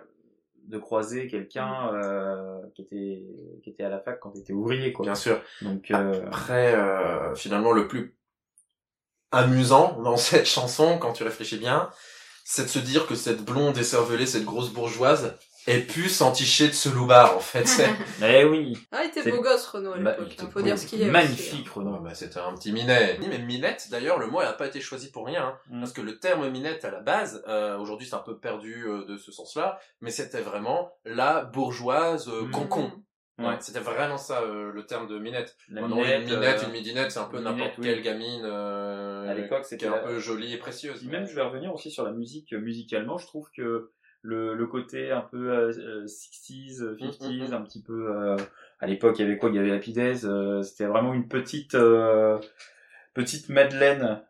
de croiser quelqu'un euh, qui était qui était à la fac quand t'étais ouvrier, quoi. Bien sûr. Donc euh, Après, euh, finalement, le plus amusant dans cette chanson, quand tu réfléchis bien, c'est de se dire que cette blonde écervelée, cette grosse bourgeoise, ait pu s'enticher de ce loupard, en fait. C'est- eh oui. Ah, il était beau gosse, Renaud, à Bah, l'époque. il était hein, faut dire ce qu'il est. magnifique, aussi, Renaud. Ouais, bah, c'était un petit minet. Mais minette, d'ailleurs, le mot n'a pas été choisi pour rien. hein. Mm. Parce que le terme minette, à la base, euh, aujourd'hui c'est un peu perdu euh, de ce sens-là, mais c'était vraiment la bourgeoise euh, Mm. concon. Ouais. Ouais, C'était vraiment ça, euh, le terme de minette. La Maintenant, minette, une minette, euh, une midinette, c'est un peu n'importe oui. quelle gamine euh, À l'époque, qui c'était est un la- peu jolie et précieuse. Puis même, je vais revenir aussi sur la musique. Musicalement, je trouve que le, le côté un peu euh, euh, 60s, euh, 50s, Mm, mm, un petit peu... euh, à l'époque, il y avait quoi? Il y avait Days. euh, C'était vraiment une petite euh, petite Madeleine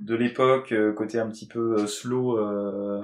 de l'époque, euh, côté un petit peu euh, slow... euh,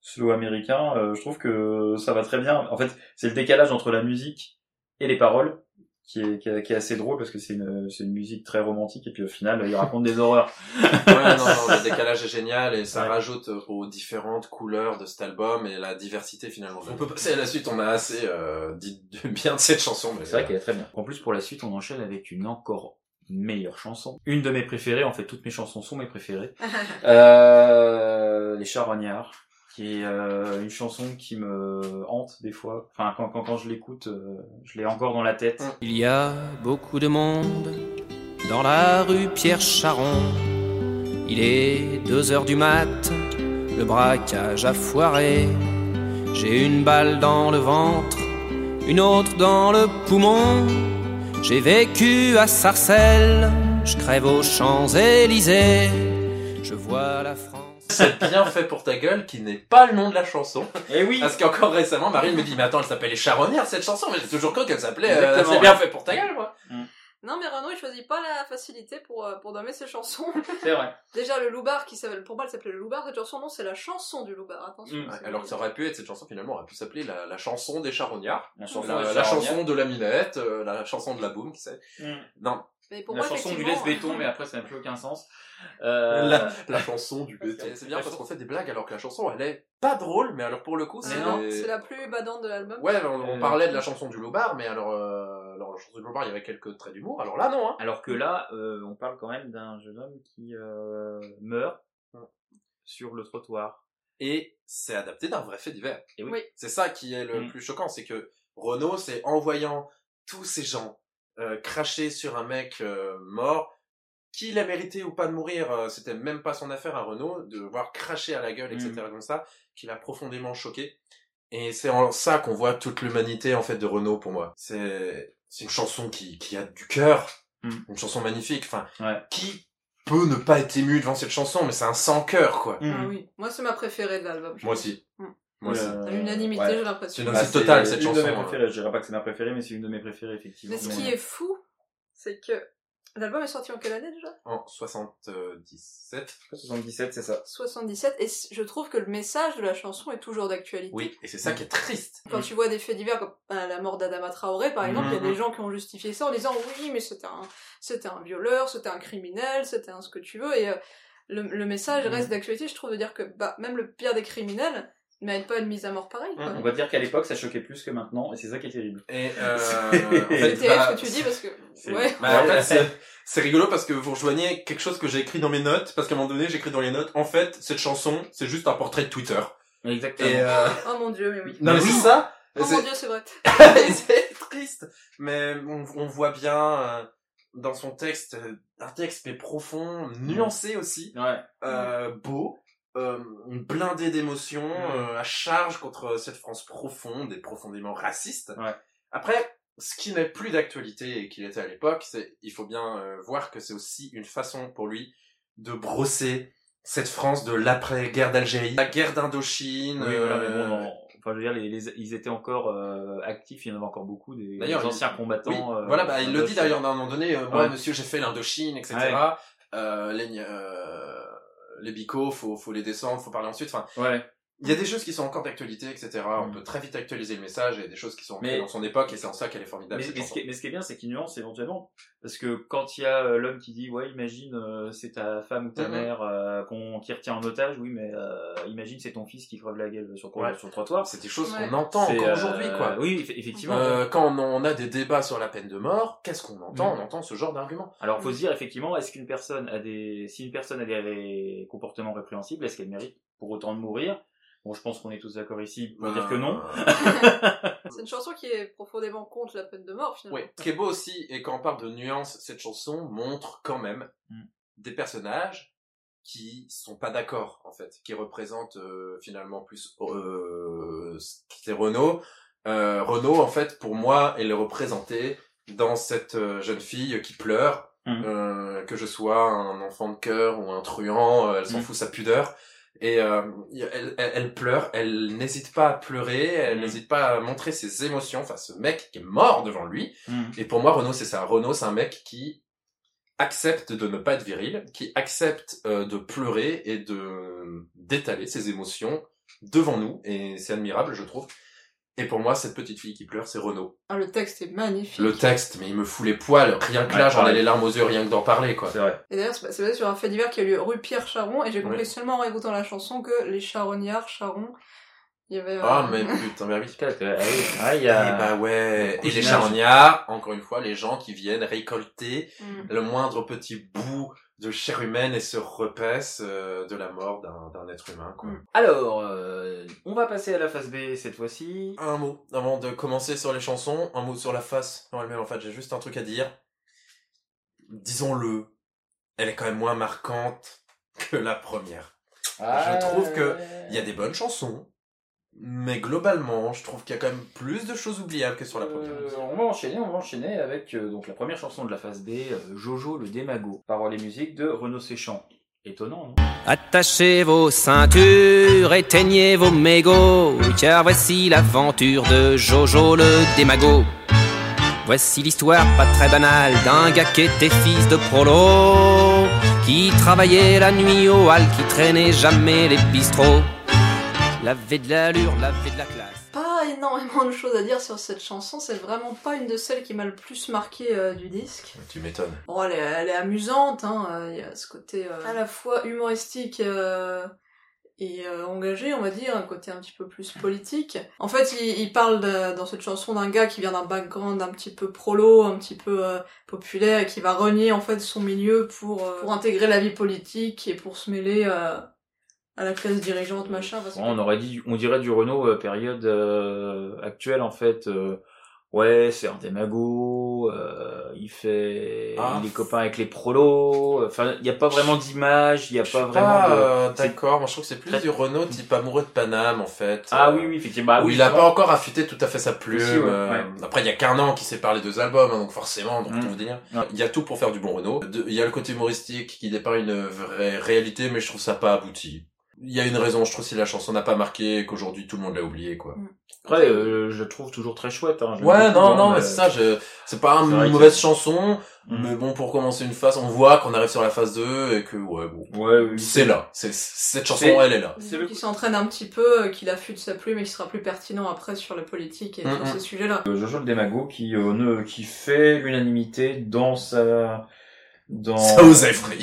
slow américain, euh, je trouve que ça va très bien. En fait, c'est le décalage entre la musique et les paroles qui est, qui est, qui est assez drôle parce que c'est une, c'est une musique très romantique et puis au final il raconte des horreurs. ouais, non, non, le décalage est génial et ça Ouais. rajoute aux différentes couleurs de cet album et la diversité finalement. On peut passer à la suite, on a assez euh, dit de bien de cette chanson. Mais C'est vrai qu'elle est très bien. En plus, pour la suite, on enchaîne avec une encore meilleure chanson. Une de mes préférées, en fait, toutes mes chansons sont mes préférées. Euh, les Charognards, qui est euh, une chanson qui me hante des fois. Enfin, quand, quand, je l'écoute, euh, je l'ai encore dans la tête. Il y a beaucoup de monde dans la rue Pierre Charon. Il est deux heures du mat, le braquage a foiré. J'ai une balle dans le ventre, une autre dans le poumon. J'ai vécu à Sarcelles, je crève aux Champs-Élysées. Je vois la France. C'est bien fait pour ta gueule qui n'est pas le nom de la chanson. Et oui Parce qu'encore récemment, Marine me dit, mais attends, elle s'appelle Les Charognards cette chanson, mais j'ai toujours cru qu'elle s'appelait euh, C'est bien fait pour ta gueule, moi. Non, mais Renaud, il choisit pas la facilité pour, euh, pour nommer ses chansons. C'est vrai. Déjà, le Loubar, qui s'appelle, pour moi, elle s'appelait le Loubar, cette chanson, non, c'est la chanson du Loubar, attention. Mm. Alors que ça aurait pu être, cette chanson finalement aurait pu s'appeler la, la chanson des Charognards. La chanson, La, des la Charognards. chanson de la minette, euh, la chanson de la boum, qui sait. Mm. Non, Mais pour La moi, chanson du laisse-béton, mais après, ça n'a plus aucun sens. Euh, la, la chanson du béton. C'est bien parce qu'on fait des blagues alors que la chanson elle est pas drôle, mais alors pour le coup Mais c'est... non, c'est la plus badante de l'album. Ouais, on, on Euh, parlait de la chanson du Lobar, mais alors, euh, alors la chanson du Lobar il y avait quelques traits d'humour, alors là non hein. Alors que là, euh, on parle quand même d'un jeune homme qui euh, meurt sur le trottoir. Et c'est adapté d'un vrai fait divers. Et oui. Oui. C'est ça qui est le Mm. plus choquant, c'est que Renault, c'est en voyant tous ces gens euh, cracher sur un mec euh, mort, qu'il a mérité ou pas de mourir, euh, c'était même pas son affaire à Renault, de voir cracher à la gueule, etc. Mm. comme ça, qu'il a profondément choqué. Et c'est en ça qu'on voit toute l'humanité en fait de Renault pour moi. C'est c'est une chanson qui, qui a du cœur, Mm. une chanson magnifique. Enfin, Ouais. qui peut ne pas être ému devant cette chanson, mais c'est un sans cœur quoi. Mm. Ah oui, moi, c'est ma préférée de l'album. Moi aussi. Moi aussi. Euh, À l'unanimité, ouais. j'ai C'est l'impression. une Bah, réussite totale c'est cette une chanson. de mes hein. préférées. Je dirais pas que c'est ma préférée, mais c'est une de mes préférées, effectivement. Mais ce qui est fou, c'est que l'album est sorti en quelle année déjà? En 77. 77, c'est ça. 77, et je trouve que le message de la chanson est toujours d'actualité. Oui, et c'est ça qui est triste. Quand tu vois des faits divers comme euh, la mort d'Adama Traoré, par exemple, il y a Mhm. des gens qui ont justifié ça en disant oui, mais c'était un, c'était un violeur, c'était un criminel, c'était un ce que tu veux, et euh, le, le message Mhm. reste d'actualité, je trouve, de dire que bah, même le pire des criminels mérite pas une mise à mort pareille. quoi. On va dire qu'à l'époque, ça choquait plus que maintenant, et c'est ça qui est terrible. Et euh, en C'est bah, ce que tu dis parce que. c'est- Ouais. bah, en fait, c'est- c'est rigolo parce que vous rejoignez quelque chose que j'ai écrit dans mes notes, parce qu'à un moment donné, j'ai écrit dans les notes, en fait, cette chanson, c'est juste un portrait de Twitter. Exactement. Et euh... Oh mon dieu, mais oui. non mais c'est ça. Oh mon dieu, c'est vrai. c'est triste, mais on, on voit bien euh, dans son texte euh, un texte mais profond, nuancé aussi, Ouais. euh, beau, euh, blindé d'émotions, Mm. euh, à charge contre cette France profonde et profondément raciste. Ouais. Après, ce qui n'est plus d'actualité et qu'il était à l'époque, c'est il faut bien euh, voir que c'est aussi une façon pour lui de brosser cette France de l'après-guerre d'Algérie, la guerre d'Indochine. Oui, voilà, mais bon, euh, non. Enfin, je veux dire, les, les- ils étaient encore euh, actifs, il y en avait encore beaucoup, des, des anciens il- combattants. Oui, euh, voilà, bah, il le dit d'ailleurs d'un moment donné, euh, moi, monsieur, j'ai fait l'Indochine, etc. Ouais. Euh, les, euh, les bicots, faut, faut les descendre, faut parler ensuite. Enfin, Ouais. Il y a des choses qui sont encore d'actualité, etc. On Mm. peut très vite actualiser le message et des choses qui sont Mais- dans son époque et c'est en ça qu'elle est formidable. Mais, ce qui est, mais ce qui est bien, c'est qu'il nuance éventuellement. Parce que quand il y a euh, l'homme qui dit, ouais, imagine, euh, c'est ta femme ou ta Mhm. mère euh, qu'on qui retient en otage, oui, mais euh, imagine, c'est ton fils qui crève la gueule sur, Ouais. sur le trottoir. C'est des choses Ouais. qu'on entend encore euh, aujourd'hui, quoi. Oui, eff- effectivement. Euh, quand on, a des débats sur la peine de mort, qu'est-ce qu'on entend? Mm. On entend ce genre d'argument. Alors, faut se dire, effectivement, est-ce qu'une personne a des, si une personne a des comportements répréhensibles, est-ce qu'elle mérite pour autant de mourir? Bon, je pense qu'on est tous d'accord ici pour dire que non. C'est une chanson qui est profondément contre la peine de mort, finalement. Oui. Ce qui est beau aussi, et quand on parle de nuances, cette chanson montre quand même Mm. des personnages qui sont pas d'accord, en fait, qui représentent euh, finalement plus euh, ce qui est Renault. Euh, Renault, en fait, pour moi, elle est représentée dans cette euh, jeune fille qui pleure, Mm. euh, que je sois un enfant de cœur ou un truand, euh, elle s'en Mm. fout sa pudeur. Et euh, elle, elle, elle pleure, elle n'hésite pas à pleurer, elle Mm. n'hésite pas à montrer ses émotions face ce mec qui est mort devant lui. Mm. Et pour moi, Renaud, c'est ça. Renaud, c'est un mec qui accepte de ne pas être viril, qui accepte euh, de pleurer et de d'étaler ses émotions devant nous. Et c'est admirable, je trouve. Et pour moi, cette petite fille qui pleure, c'est Renaud. Ah, le texte est magnifique. Le texte, mais il me fout les poils. Rien que là, j'en ai les larmes aux yeux, rien que d'en parler, quoi. C'est vrai. Et d'ailleurs, c'est basé sur un fait divers qui a eu lieu rue Pierre Charon, et j'ai compris Ouais. seulement en réécoutant la chanson que les charognards, Charon, il y avait... euh, Ah, mais putain, mais oui. Ah oui, ah, il y Et a... bah ouais. Et les charognards, encore une fois, les gens qui viennent récolter mm. le moindre petit bout de chair humaine et se repaissent euh, de la mort d'un être humain, quoi. Mm. Alors, euh, on va passer à la phase B cette fois-ci. Un mot avant de commencer sur les chansons, un mot sur la face en elle-même. En fait, j'ai juste un truc à dire. Disons-le, elle est quand même moins marquante que la première. Je trouve que Il y a des bonnes chansons, mais globalement, je trouve qu'il y a quand même plus de choses oubliables que sur la première. Euh, on va enchaîner, on va enchaîner avec euh, donc la première chanson de la phase B, euh, Jojo le démago. Paroles et musique de Renaud Séchant. Étonnant, non? Attachez vos ceintures, éteignez vos mégots, car voici l'aventure de Jojo le démago. Voici l'histoire pas très banale d'un gars qui était fils de prolo, qui travaillait la nuit au hall, qui traînait jamais les bistrots. L'avait de l'allure, l'avait de la classe. Pas énormément de choses à dire sur cette chanson, c'est vraiment pas une de celles qui m'a le plus marqué euh, du disque. Tu m'étonnes. Bon, elle est, elle est amusante, hein, euh, il y a ce côté euh, à la fois humoristique euh, et euh, engagé, on va dire, un côté un petit peu plus politique. En fait, il, il parle de- dans cette chanson d'un gars qui vient d'un background un petit peu prolo, un petit peu euh, populaire, et qui va renier en fait son milieu pour, euh, pour intégrer la vie politique et pour se mêler euh, à la classe dirigeante, machin. parce que- on aurait dit, on dirait du Renault euh, période euh, actuelle en fait. euh, ouais, c'est un démago. euh, il fait, Ah. il est copain avec les prolos. Enfin, il n'y a pas vraiment d'image, il n'y a pas vraiment de. euh, d'accord. Moi, je trouve que c'est plus très- du Renault type amoureux de Paname, en fait. Ah Euh, oui, oui, effectivement. Bah où oui, il a ça- pas encore affûté tout à fait sa plume. Aussi, ouais, euh, ouais. Après, il y a qu'un an qui sépare les deux albums, hein, donc forcément, donc Mm. tout vous dire. Ouais. Il y a tout pour faire du bon Renault. Il y a le côté humoristique qui dépeint une vraie réalité, mais je trouve ça pas abouti. Il y a une raison, je trouve, si la chanson n'a pas marqué et qu'aujourd'hui tout le monde l'a oublié, quoi. Après, euh, je trouve toujours très chouette. Hein, Ouais, non, hein, non, mais c'est ça, je... c'est pas une que- mauvaise chanson, Mm. mais bon, pour commencer une phase, on voit qu'on arrive sur la phase 2 et que, ouais, bon. Ouais, oui. C'est là. C'est, cette chanson, elle est là. C'est le- qui s'entraîne un petit peu, euh, qu'il affûte sa plume et qui sera plus pertinent après sur la politique et Mm, sur mm. ces sujets-là. Euh, Jojo le démago qui euh, ne, qui fait l'unanimité dans sa dans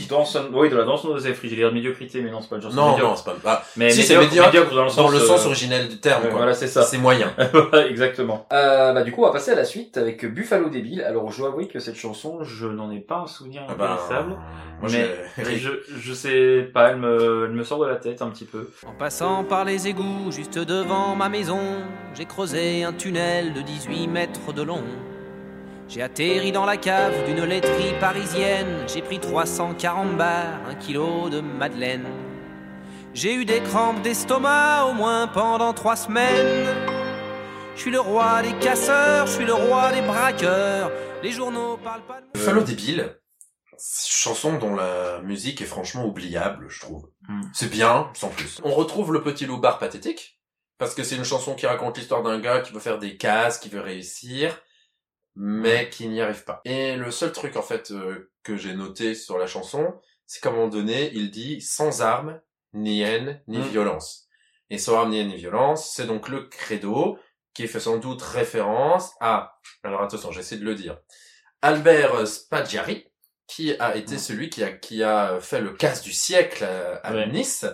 dans son oui dans la dans son oseillerie j'ai l'air de médiocrité mais non c'est pas le genre Non, médiocre. non, c'est pas, ah, mais si, c'est médiocre, médiocre, dans le sens dans le sens euh, originel du terme, ouais, quoi. voilà c'est ça C'est moyen. exactement euh, bah du coup on va passer à la suite avec Buffalo débile alors je dois avouer que cette chanson je n'en ai pas un souvenir Ah bah, moi, mais, mais je je sais pas elle me elle me sort de la tête un petit peu En passant par les égouts juste devant ma maison, j'ai creusé un tunnel de 18 mètres de long. J'ai atterri dans la cave d'une laiterie parisienne, j'ai pris 340 bars, un kilo de madeleine. J'ai eu des crampes d'estomac au moins pendant trois semaines. Je suis le roi des casseurs, je suis le roi des braqueurs. Les journaux parlent pas de Buffalo débile, chanson dont la musique est franchement oubliable, je trouve. Mm. C'est bien, sans plus. On retrouve le petit loup bar pathétique, parce que c'est une chanson qui raconte l'histoire d'un gars qui veut faire des cases, qui veut réussir, mais qui n'y arrive pas. Et le seul truc, en fait, euh, que j'ai noté sur la chanson, c'est qu'à un moment donné, il dit sans armes, ni haine, ni Mm. violence. Et sans armes, ni haine, ni violence, c'est donc le credo qui fait sans doute référence à, alors attention, j'essaie de le dire, Albert Spaggiari, qui a été celui qui a, qui a fait le casse du siècle à Ouais. Nice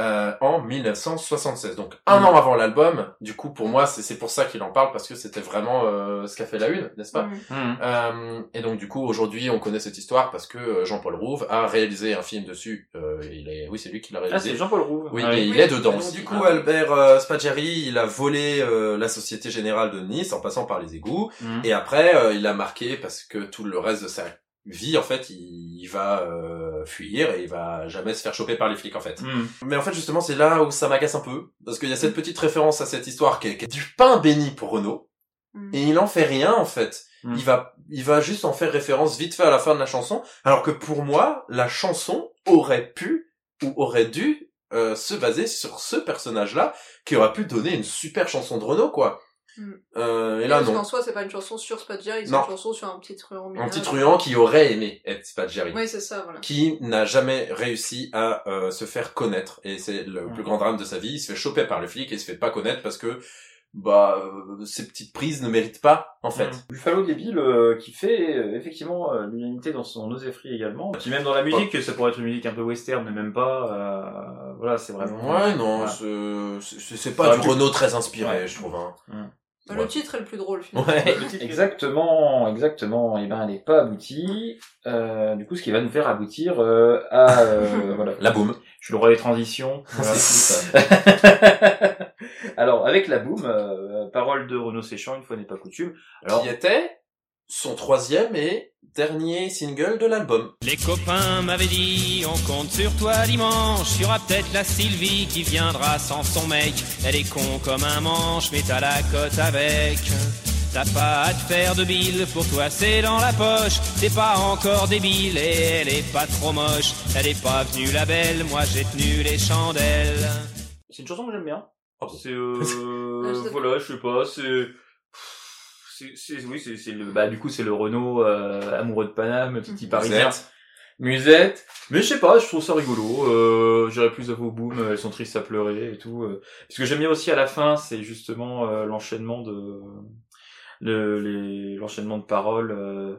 euh, en 1976. Donc un an avant l'album. Du coup, pour moi, c'est c'est pour ça qu'il en parle parce que c'était vraiment euh, ce qu'a fait la une, n'est-ce pas? Mm. Mhm. euh, Et donc du coup, aujourd'hui, on connaît cette histoire parce que euh, Jean-Paul Rouve a réalisé un film dessus. Euh, il est, oui, c'est lui qui l'a ah réalisé. c'est Jean-Paul Rouve Oui, Ah et il Oui. est dedans. Donc, donc, du ah. coup, Albert euh, Spaggiari, il a volé euh, la Société Générale de Nice en passant par les égouts. Mhm. Et après, euh, il a marqué parce que tout le reste de sa vie, en fait, il, il va euh, fuir et il va jamais se faire choper par les flics, en fait. Mhm. Mais en fait, justement, c'est là où ça m'agace un peu. Parce qu'il y a cette petite référence à cette histoire qui est, qui est du pain béni pour Renault. Mm. Et il en fait rien, en fait. Il va, il va juste en faire référence vite fait à la fin de la chanson. Alors que pour moi, la chanson aurait pu ou aurait dû euh, se baser sur ce personnage-là qui aurait pu donner une super chanson de Renault, quoi. Mm. Euh, et là, Parce non. qu'en soi, c'est pas une chanson sur Spaggiari, c'est Non. une chanson sur un petit truand Un petit truand qui aurait aimé être Spaggiari. Oui, c'est ça, voilà. qui n'a jamais réussi à euh, se faire connaître et c'est le Mhm. plus grand drame de sa vie il se fait choper par les flics et il se fait pas connaître parce que bah euh, ces petites prises ne méritent pas en fait. Mm. Buffalo Bill euh, qui fait euh, effectivement euh, l'unanimité dans son Osefri également. Puis même dans la musique, ça pourrait être une musique un peu western, mais même pas. euh, voilà, c'est vraiment. Ouais, non, Voilà. c'est- pas du Renault très inspiré, Ouais. je trouve. Hein. Bah, Le titre est le plus drôle, finalement. Ouais. Exactement, exactement. Et ben, elle n'est pas aboutie. Euh, du coup, ce qui va nous faire aboutir euh, à euh, voilà. La boum. Je suis le roi des transitions. Voilà. C'est ça. Alors, avec la boom, euh, parole de Renaud Séchant, une fois n'est pas coutume. Alors, Qui était son troisième et dernier single de l'album. Les copains m'avaient dit, on compte sur toi dimanche. Il y aura peut-être la Sylvie qui viendra sans son mec. Elle est con comme un manche, mais t'as la cote avec. T'as pas à te faire de bile, pour toi c'est dans la poche. T'es pas encore débile et elle est pas trop moche. Elle est pas venue la belle, moi j'ai tenu les chandelles. c'est une chanson que j'aime bien. Ah C'est euh, Ah, voilà, je sais pas, c'est c'est c'est- oui, c'est c'est le bah du coup c'est le Renault euh, amoureux de Paname, petit parisien. Musette. Musette. Mais je sais pas, je trouve ça rigolo. Euh, J'irais plus à vos boom, elles sont tristes à pleurer et tout. euh. Ce que j'aime bien aussi à la fin, c'est justement euh, l'enchaînement de le, les l'enchaînement de paroles. euh,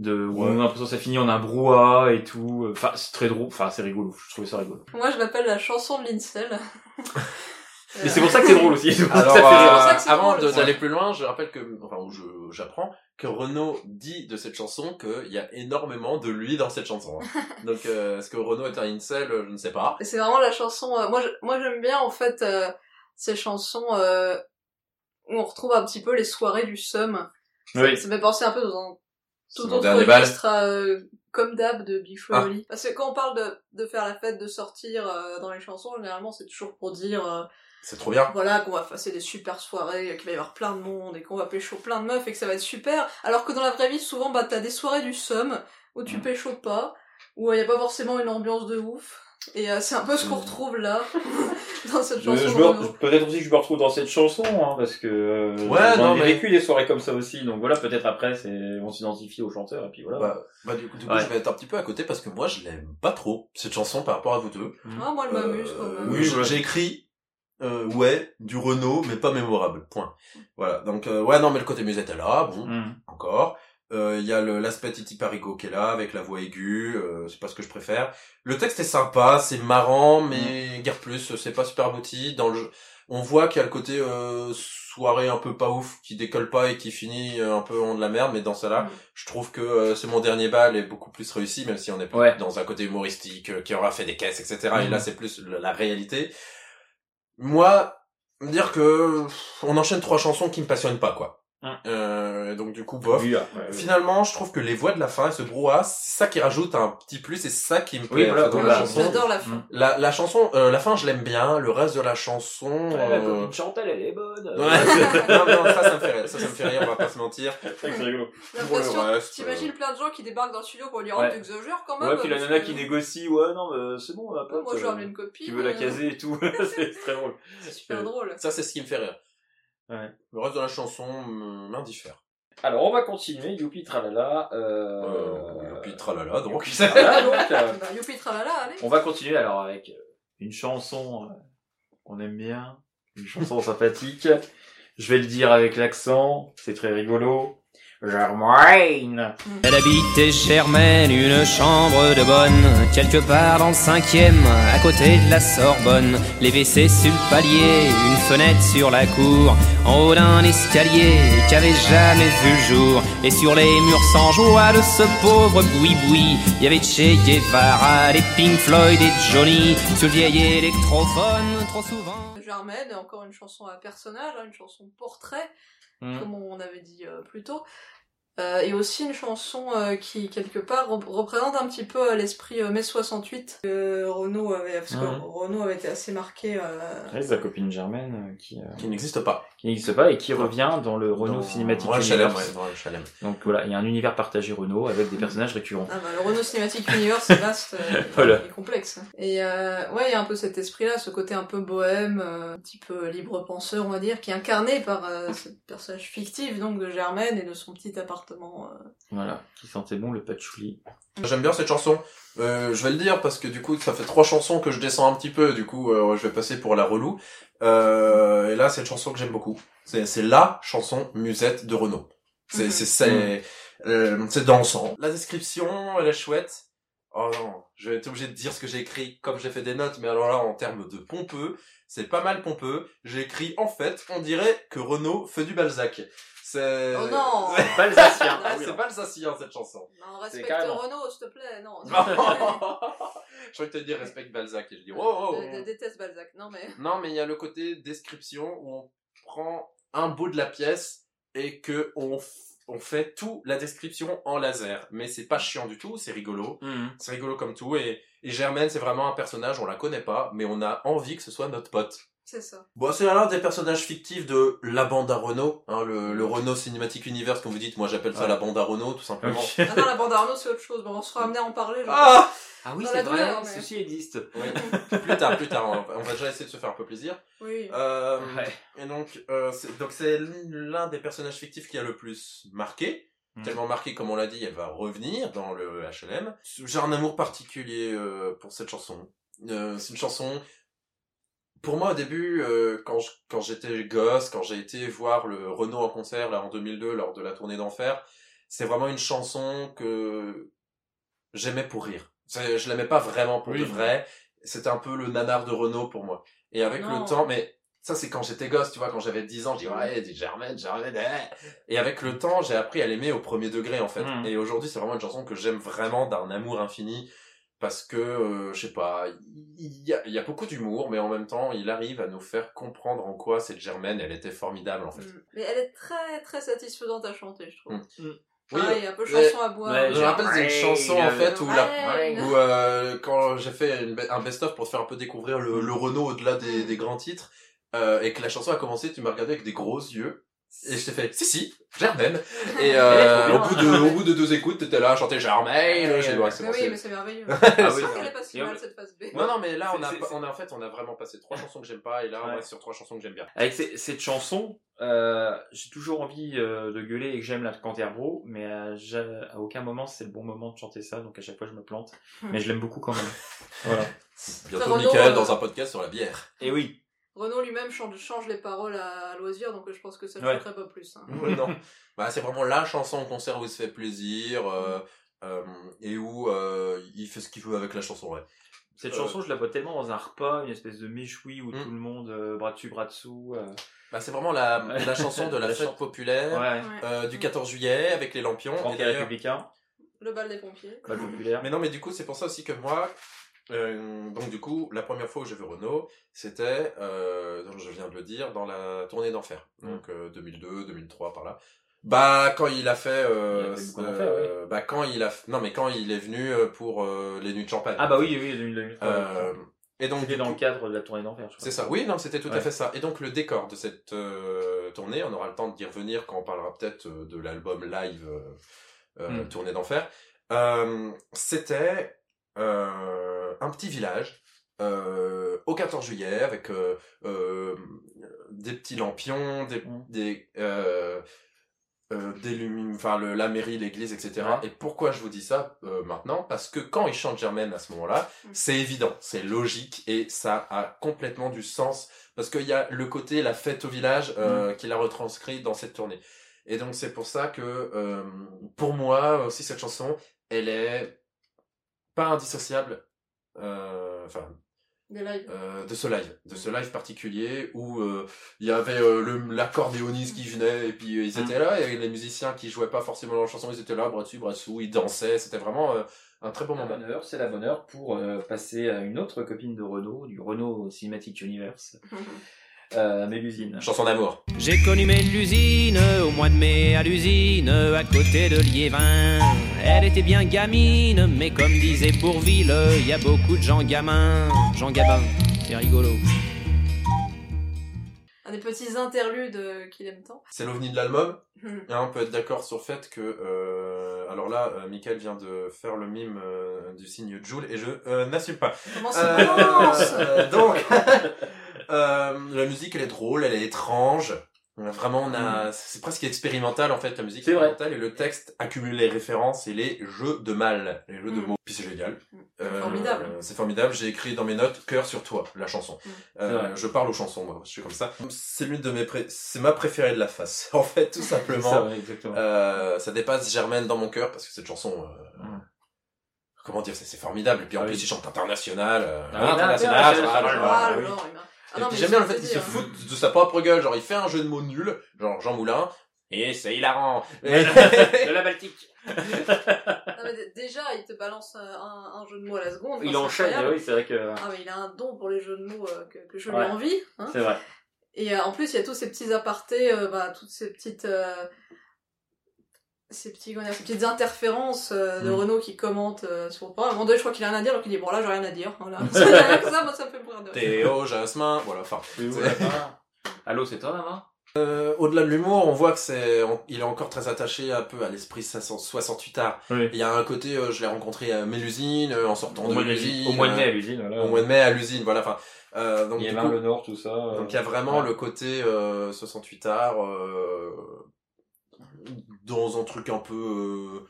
de où Ouais. on a l'impression que ça finit en un brouhaha et tout. Enfin, c'est très drôle. Enfin, c'est rigolo. Je trouvais ça rigolo. Moi, je l'appelle la chanson de l'Incel. Et c'est pour ça que c'est drôle aussi. C'est pour ça que Alors, ça fait rire. euh, avant d'aller plus loin, je rappelle que, enfin, je, j'apprends que Renaud dit de cette chanson qu'il y a énormément de lui dans cette chanson. hein. Donc, euh, est-ce que Renaud est un incel? Je ne sais pas. Et c'est vraiment la chanson. euh, moi, je- moi, j'aime bien en fait euh, ces chansons euh, où on retrouve un petit peu les soirées du Somme. Ça, Oui. ça me fait penser un peu dans un tout autre registre, euh, comme d'hab de Big Ah. Parce que quand on parle de, de faire la fête, de sortir euh, dans les chansons, généralement c'est toujours pour dire euh, C'est trop bien. voilà qu'on va passer des super soirées, qu'il va y avoir plein de monde et qu'on va pécho plein de meufs et que ça va être super. Alors que dans la vraie vie, souvent bah t'as des soirées du Somme où tu Mm. pécho pas, où il y a pas forcément une ambiance de ouf. Et euh, c'est un peu ce qu'on Mm. retrouve là dans cette chanson. je peut-être aussi que je me retrouve dans cette chanson, hein, parce que euh, Ouais, non, ai mais- vécu des soirées comme ça aussi, donc voilà, peut-être après, c'est on s'identifie au chanteur, et puis voilà. Bah, bah, du coup, du coup Ouais. je vais être un petit peu à côté parce que moi, je l'aime pas trop, cette chanson par rapport à vous deux. Ah, moi, elle m'amuse Euh, quand même. Oui, ouais. j'ai écrit, euh, ouais, du Renault, mais pas mémorable. Point. Voilà. Donc, euh, ouais, non, mais le côté musette est là, bon, Mm. encore. Euh, Il y a l'aspect Titi Parigo qui est là, avec la voix aiguë, euh, c'est pas ce que je préfère. Le texte est sympa, c'est marrant, mais guère plus, c'est pas super abouti. Dans le jeu, on voit qu'il y a le côté euh, soirée un peu pas ouf, qui décolle pas et qui finit euh, un peu en de la merde, mais dans ça là, Mm. je trouve que euh, c'est mon dernier bal est beaucoup plus réussi, même si on est Ouais. dans un côté humoristique, euh, qui aura fait des caisses, etc. Et là, c'est plus la, la réalité. Moi, me dire que on enchaîne trois chansons qui me passionnent pas, quoi. Mhm. Euh, donc du coup, bof. Oui, oui. Finalement, je trouve que les voix de la fin, ce brouhaha, c'est ça qui rajoute un petit plus, et c'est ça qui me plaît Oui, voilà, dans voilà. la chanson. J'adore la fin. Mm. La, la chanson, euh, la fin, je l'aime bien. Le reste de la chanson, Ouais, la euh, copine Chantal, elle est bonne. Ouais. non, non, ça, ça me fait rire. Ça, ça me fait rire. On va pas se mentir. c'est rigolo. T'imagines plein de gens qui débarquent dans le studio pour lui dire Ouais. t'exagères quand même. Ouais, puis la nana qui négocie, ouais, non, mais c'est bon, ma Ouais, pote. Moi, je euh, une copine. Qui veut la euh, caser et tout. c'est très drôle. C'est super drôle. Ça, c'est ce qui me fait rire. Ouais. Le reste de la chanson m'indiffère. Alors, on va continuer, youpi tralala. Euh... Euh, puis tralala, donc. Voilà, donc, euh, Bah, youpi tralala, allez. on va continuer alors avec euh, une chanson euh, qu'on aime bien, une chanson sympathique. Je vais le dire avec l'accent, c'est très rigolo. Germaine Elle habitait Germaine, une chambre de bonne, quelque part dans le cinquième, à côté de la Sorbonne. Les WC sur le palier, une fenêtre sur la cour, en haut d'un escalier qui avait jamais vu le jour. Et sur les murs sans joie de ce pauvre boui-boui, il y avait Che Guevara, des Pink Floyd et Johnny, sur le vieil électrophone, trop souvent. Germaine, encore une chanson à personnage, hein, une chanson portrait, Mm. comme on avait dit euh, plus tôt. Euh, et aussi une chanson euh, qui, quelque part, rep- représente un petit peu euh, l'esprit euh, mai 68 que Renaud avait, parce que Mhm. Renaud avait été assez marqué. euh, Ouais, sa copine Germaine euh, qui, euh, Qui n'existe pas. qui n'existe pas et qui revient dans le Renault Dans- Cinématique Ouais, Chalem, Universe. ouais, dans le Chalem. Donc voilà, il y a un univers partagé Renault avec des personnages récurrents. Ah bah, le Renault Cinematic Universe, c'est vaste euh, Voilà. et complexe. Et euh, ouais, il y a un peu cet esprit-là, ce côté un peu bohème, euh, un petit peu libre penseur, on va dire, qui est incarné par euh, ce personnage fictif donc de Germaine et de son petit appartement. Euh. Voilà, qui sentait bon le patchouli. J'aime bien cette chanson. Euh, je vais le dire parce que du coup, ça fait trois chansons que je descends un petit peu. Du coup, euh, je vais passer pour la relou. Euh, et là, c'est une chanson que j'aime beaucoup. C'est, la chanson musette de Renault. C'est, Mhm. c'est, c'est, euh, c'est dansant. La description, elle est chouette. Oh non, je vais être obligé de dire ce que j'ai écrit comme j'ai fait des notes, mais alors là, en termes de pompeux, c'est pas mal pompeux. J'ai écrit, en fait, on dirait que Renault fait du Balzac. C'est... Oh non Balsacien. Ah, c'est Balsacien, cette chanson. Non, respecte carrément. Renault, s'il te plaît, non. je croyais que tu dire respecte Balzac, et je dis, oh, oh, je oh. déteste Balzac, non mais... Non, mais il y a le côté description où on prend un bout de la pièce et que on, f- on fait tout la description en laser. Mais c'est pas chiant du tout, c'est rigolo. Mhm. C'est rigolo comme tout. Et, et Germaine, c'est vraiment un personnage, on la connaît pas, mais on a envie que ce soit notre pote. C'est ça. Bon, c'est l'un des personnages fictifs de la bande à Renault, hein, le, le Renault Cinematic Universe, comme vous dites. Moi, j'appelle ça Ouais. la bande à Renault, tout simplement. Ok. Ah non, la bande Arnaud, c'est autre chose. Bon, on sera amené à en parler. Ah Ah oui, c'est vrai, douleur, mais- ceci existe. Oui. plus tard, plus tard. On va, déjà essayer de se faire un peu plaisir. Oui. Euh, Ouais. Et donc, euh, c'est, donc c'est l'un des personnages fictifs qui a le plus marqué. Mhm. Tellement marqué, comme on l'a dit, elle va revenir dans le HLM. J'ai un amour particulier euh, pour cette chanson. Euh, c'est une chanson. Pour moi, au début, euh, quand je- quand j'étais gosse, quand j'ai été voir le Renault en concert là en 2002 lors de la tournée d'enfer, c'est vraiment une chanson que j'aimais pour rire. C'est- Je l'aimais pas vraiment pour Oui. de vrai. C'était un peu le nanar de Renault pour moi. Et avec Non. le temps, mais ça c'est quand j'étais gosse, tu vois, quand j'avais 10 ans, je dis ouais, dis Germaine, Germaine. eh. Et avec le temps, j'ai appris à l'aimer au premier degré en fait. Mhm. Et aujourd'hui, c'est vraiment une chanson que j'aime vraiment d'un amour infini parce que euh, je sais pas, il y a, il y a beaucoup d'humour, mais en même temps, il arrive à nous faire comprendre en quoi cette Germaine, elle était formidable en fait. Mm. Mais elle est très très satisfaisante à chanter, je trouve. Mm. Pareil, un peu mais- chanson à boire. Je me rappelle d'une chanson en fait où la, Ouais. où euh, quand j'ai fait une un best-of pour te faire un peu découvrir le, le Renault au-delà des, des grands titres euh, et que la chanson a commencé, tu m'as regardé avec des gros yeux et je t'ai fait si si Germaine et euh, est au bout de au bout de deux écoutes t'étais là à chanter Germaine j'ai dit, ouais, c'est Mais bon, oui, c'est- mais c'est merveilleux. Ah Je oui, sens c'est qu'elle est pas si Et mal on- cette phase B. non non mais là on a C'est- c'est- on a en fait on a vraiment passé trois chansons que j'aime pas et là on Ouais. reste sur trois chansons que j'aime bien Avec ces- cette chanson, euh, j'ai toujours envie euh, de gueuler et que j'aime la Canterbro, mais à, aucun moment c'est le bon moment de chanter ça, donc à chaque fois je me plante. Mais je l'aime beaucoup quand même. voilà. bientôt Michael euh, dans un podcast sur la bière Et oui, Renaud lui-même change, change les paroles à, loisir, donc je pense que ça ne Ouais. choquerait pas plus. hein. Ouais, non. Bah, c'est vraiment la chanson en concert où il se fait plaisir euh, euh, et où euh, il fait ce qu'il veut avec la chanson. Ouais. cette Euh. chanson je la vois tellement dans un repas, une espèce de méchoui où Mm. tout le monde euh, bras dessus, bras dessous. euh, Bah, c'est vraiment la, chanson de la, La fête chan- populaire euh, du 14 juillet avec les lampions. Et républicain, Le bal des pompiers. populaire. Mais non, mais du coup, c'est pour ça aussi que moi, euh, donc du coup, la première fois où j'ai vu Renault, c'était, euh, je viens de le dire, dans la tournée d'enfer, Mm. donc euh, 2002, 2003 par là. Bah quand il a fait, euh, Il a fait euh, d'enfer, bah quand il a, non mais quand il est venu euh, pour euh, les nuits de champagne. Ah bah oui, oui, le- le- Euh, et donc c'était dans coup- le cadre de la tournée d'enfer. c'est ça. Oui, non, c'était tout à Ouais. fait ça. Et donc le décor de cette euh, tournée, on aura le temps d'y revenir quand on parlera peut-être euh, de l'album live euh, euh, Mm. Tournée d'enfer. Euh, c'était euh, un petit village euh, au 14 juillet avec euh, euh, des petits lampions, des, Mm. des euh, euh, des enfin le, la mairie, l'église, etc. Ouais. Et pourquoi je vous dis ça euh, maintenant? Parce que quand il chante Germaine à ce moment-là, Mm. c'est évident, c'est logique et ça a complètement du sens parce qu'il y a le côté la fête au village euh, qu'il a retranscrit dans cette tournée. Et donc c'est pour ça que euh, pour moi aussi cette chanson, elle est pas indissociable. Euh, Enfin, euh, de ce live, de ce live particulier où euh, il y avait euh, le l'accordéoniste qui venait et puis euh, ils étaient là et les musiciens qui jouaient pas forcément leur chanson ils étaient là bras dessus bras dessous ils dansaient c'était vraiment euh, un très bon La moment. bonne heure, c'est la bonne heure pour euh, passer à une autre copine de Renault, du Renault Cinematic Universe, euh, Mélusine. Chanson d'amour. J'ai connu Mélusine au mois de mai à l'usine, à côté de Liévin. Elle était bien gamine, mais comme disait Bourville, il y a beaucoup de gens gamins. Jean Gabin, c'est rigolo. Un des petits interludes euh, qu'il aime tant. C'est l'ovni de l'album. Hmm. Et on peut être d'accord sur le fait que euh, alors là euh, Michael vient de faire le mime euh, du signe Joule et je euh, n'assume pas. Comment ça commence? euh, donc, euh, la musique, elle est drôle, elle est étrange. Vraiment, on a, c'est presque expérimental en fait la musique C'est vrai. expérimentale et le texte accumule les références et les jeux de mal, les jeux de Mm. mots. Puis c'est génial. Euh, Formidable. C'est formidable. J'ai écrit dans mes notes cœur sur toi, la chanson. Mm. Euh, je parle aux chansons, moi. Je suis comme ça. C'est l'une de mes pré... c'est ma préférée de la face. En fait, tout C'est simplement. vrai, exactement. Euh, ça dépasse Germaine dans mon cœur parce que cette chanson. euh, Mm. Comment dire, c'est c'est formidable. Et puis en Ah plus, oui. il chante international. euh, Ah international. international, voilà, Ah, non, mais j'aime bien le fait qu'il se fout de sa propre gueule, genre il fait un jeu de mots nul, genre Jean Moulin, et c'est hilarant. de la Baltique. Non, mais d- déjà, il te balance un, un- jeu de mots à la seconde. Il enchaîne, oui, c'est vrai que. Ah, mais il a un don pour les jeux de mots euh, que, que je lui Ouais. envie. Hein. C'est vrai. Et euh, en plus, il y a tous ces petits apartés, euh, bah, toutes ces petites. Ces, petits, petites interférences euh, de Mm. Renault qui commente euh, sur le programme. À un moment donné, je crois qu'il a rien à dire, donc il dit Bon, là, j'ai rien à dire. Voilà. Ça, moi, ça me fait mourir de. Théo, Jasmin, voilà, enfin. Oui, c'est- voilà. Allô, c'est toi, maman? Euh, Au-delà de l'humour, on voit que c'est, on- il est encore très attaché un peu à l'esprit 68 art. Oui. Il y a un côté, euh, je l'ai rencontré à Mélusine, euh, en sortant Au de l'usine. au mois de mai à l'usine, voilà. Au mois de mai à l'usine, voilà, enfin. Euh, donc, Il y a coup, le Nord, tout ça. euh, Donc il y a vraiment ouais. le côté euh, 68 art euh, dans un truc un peu euh,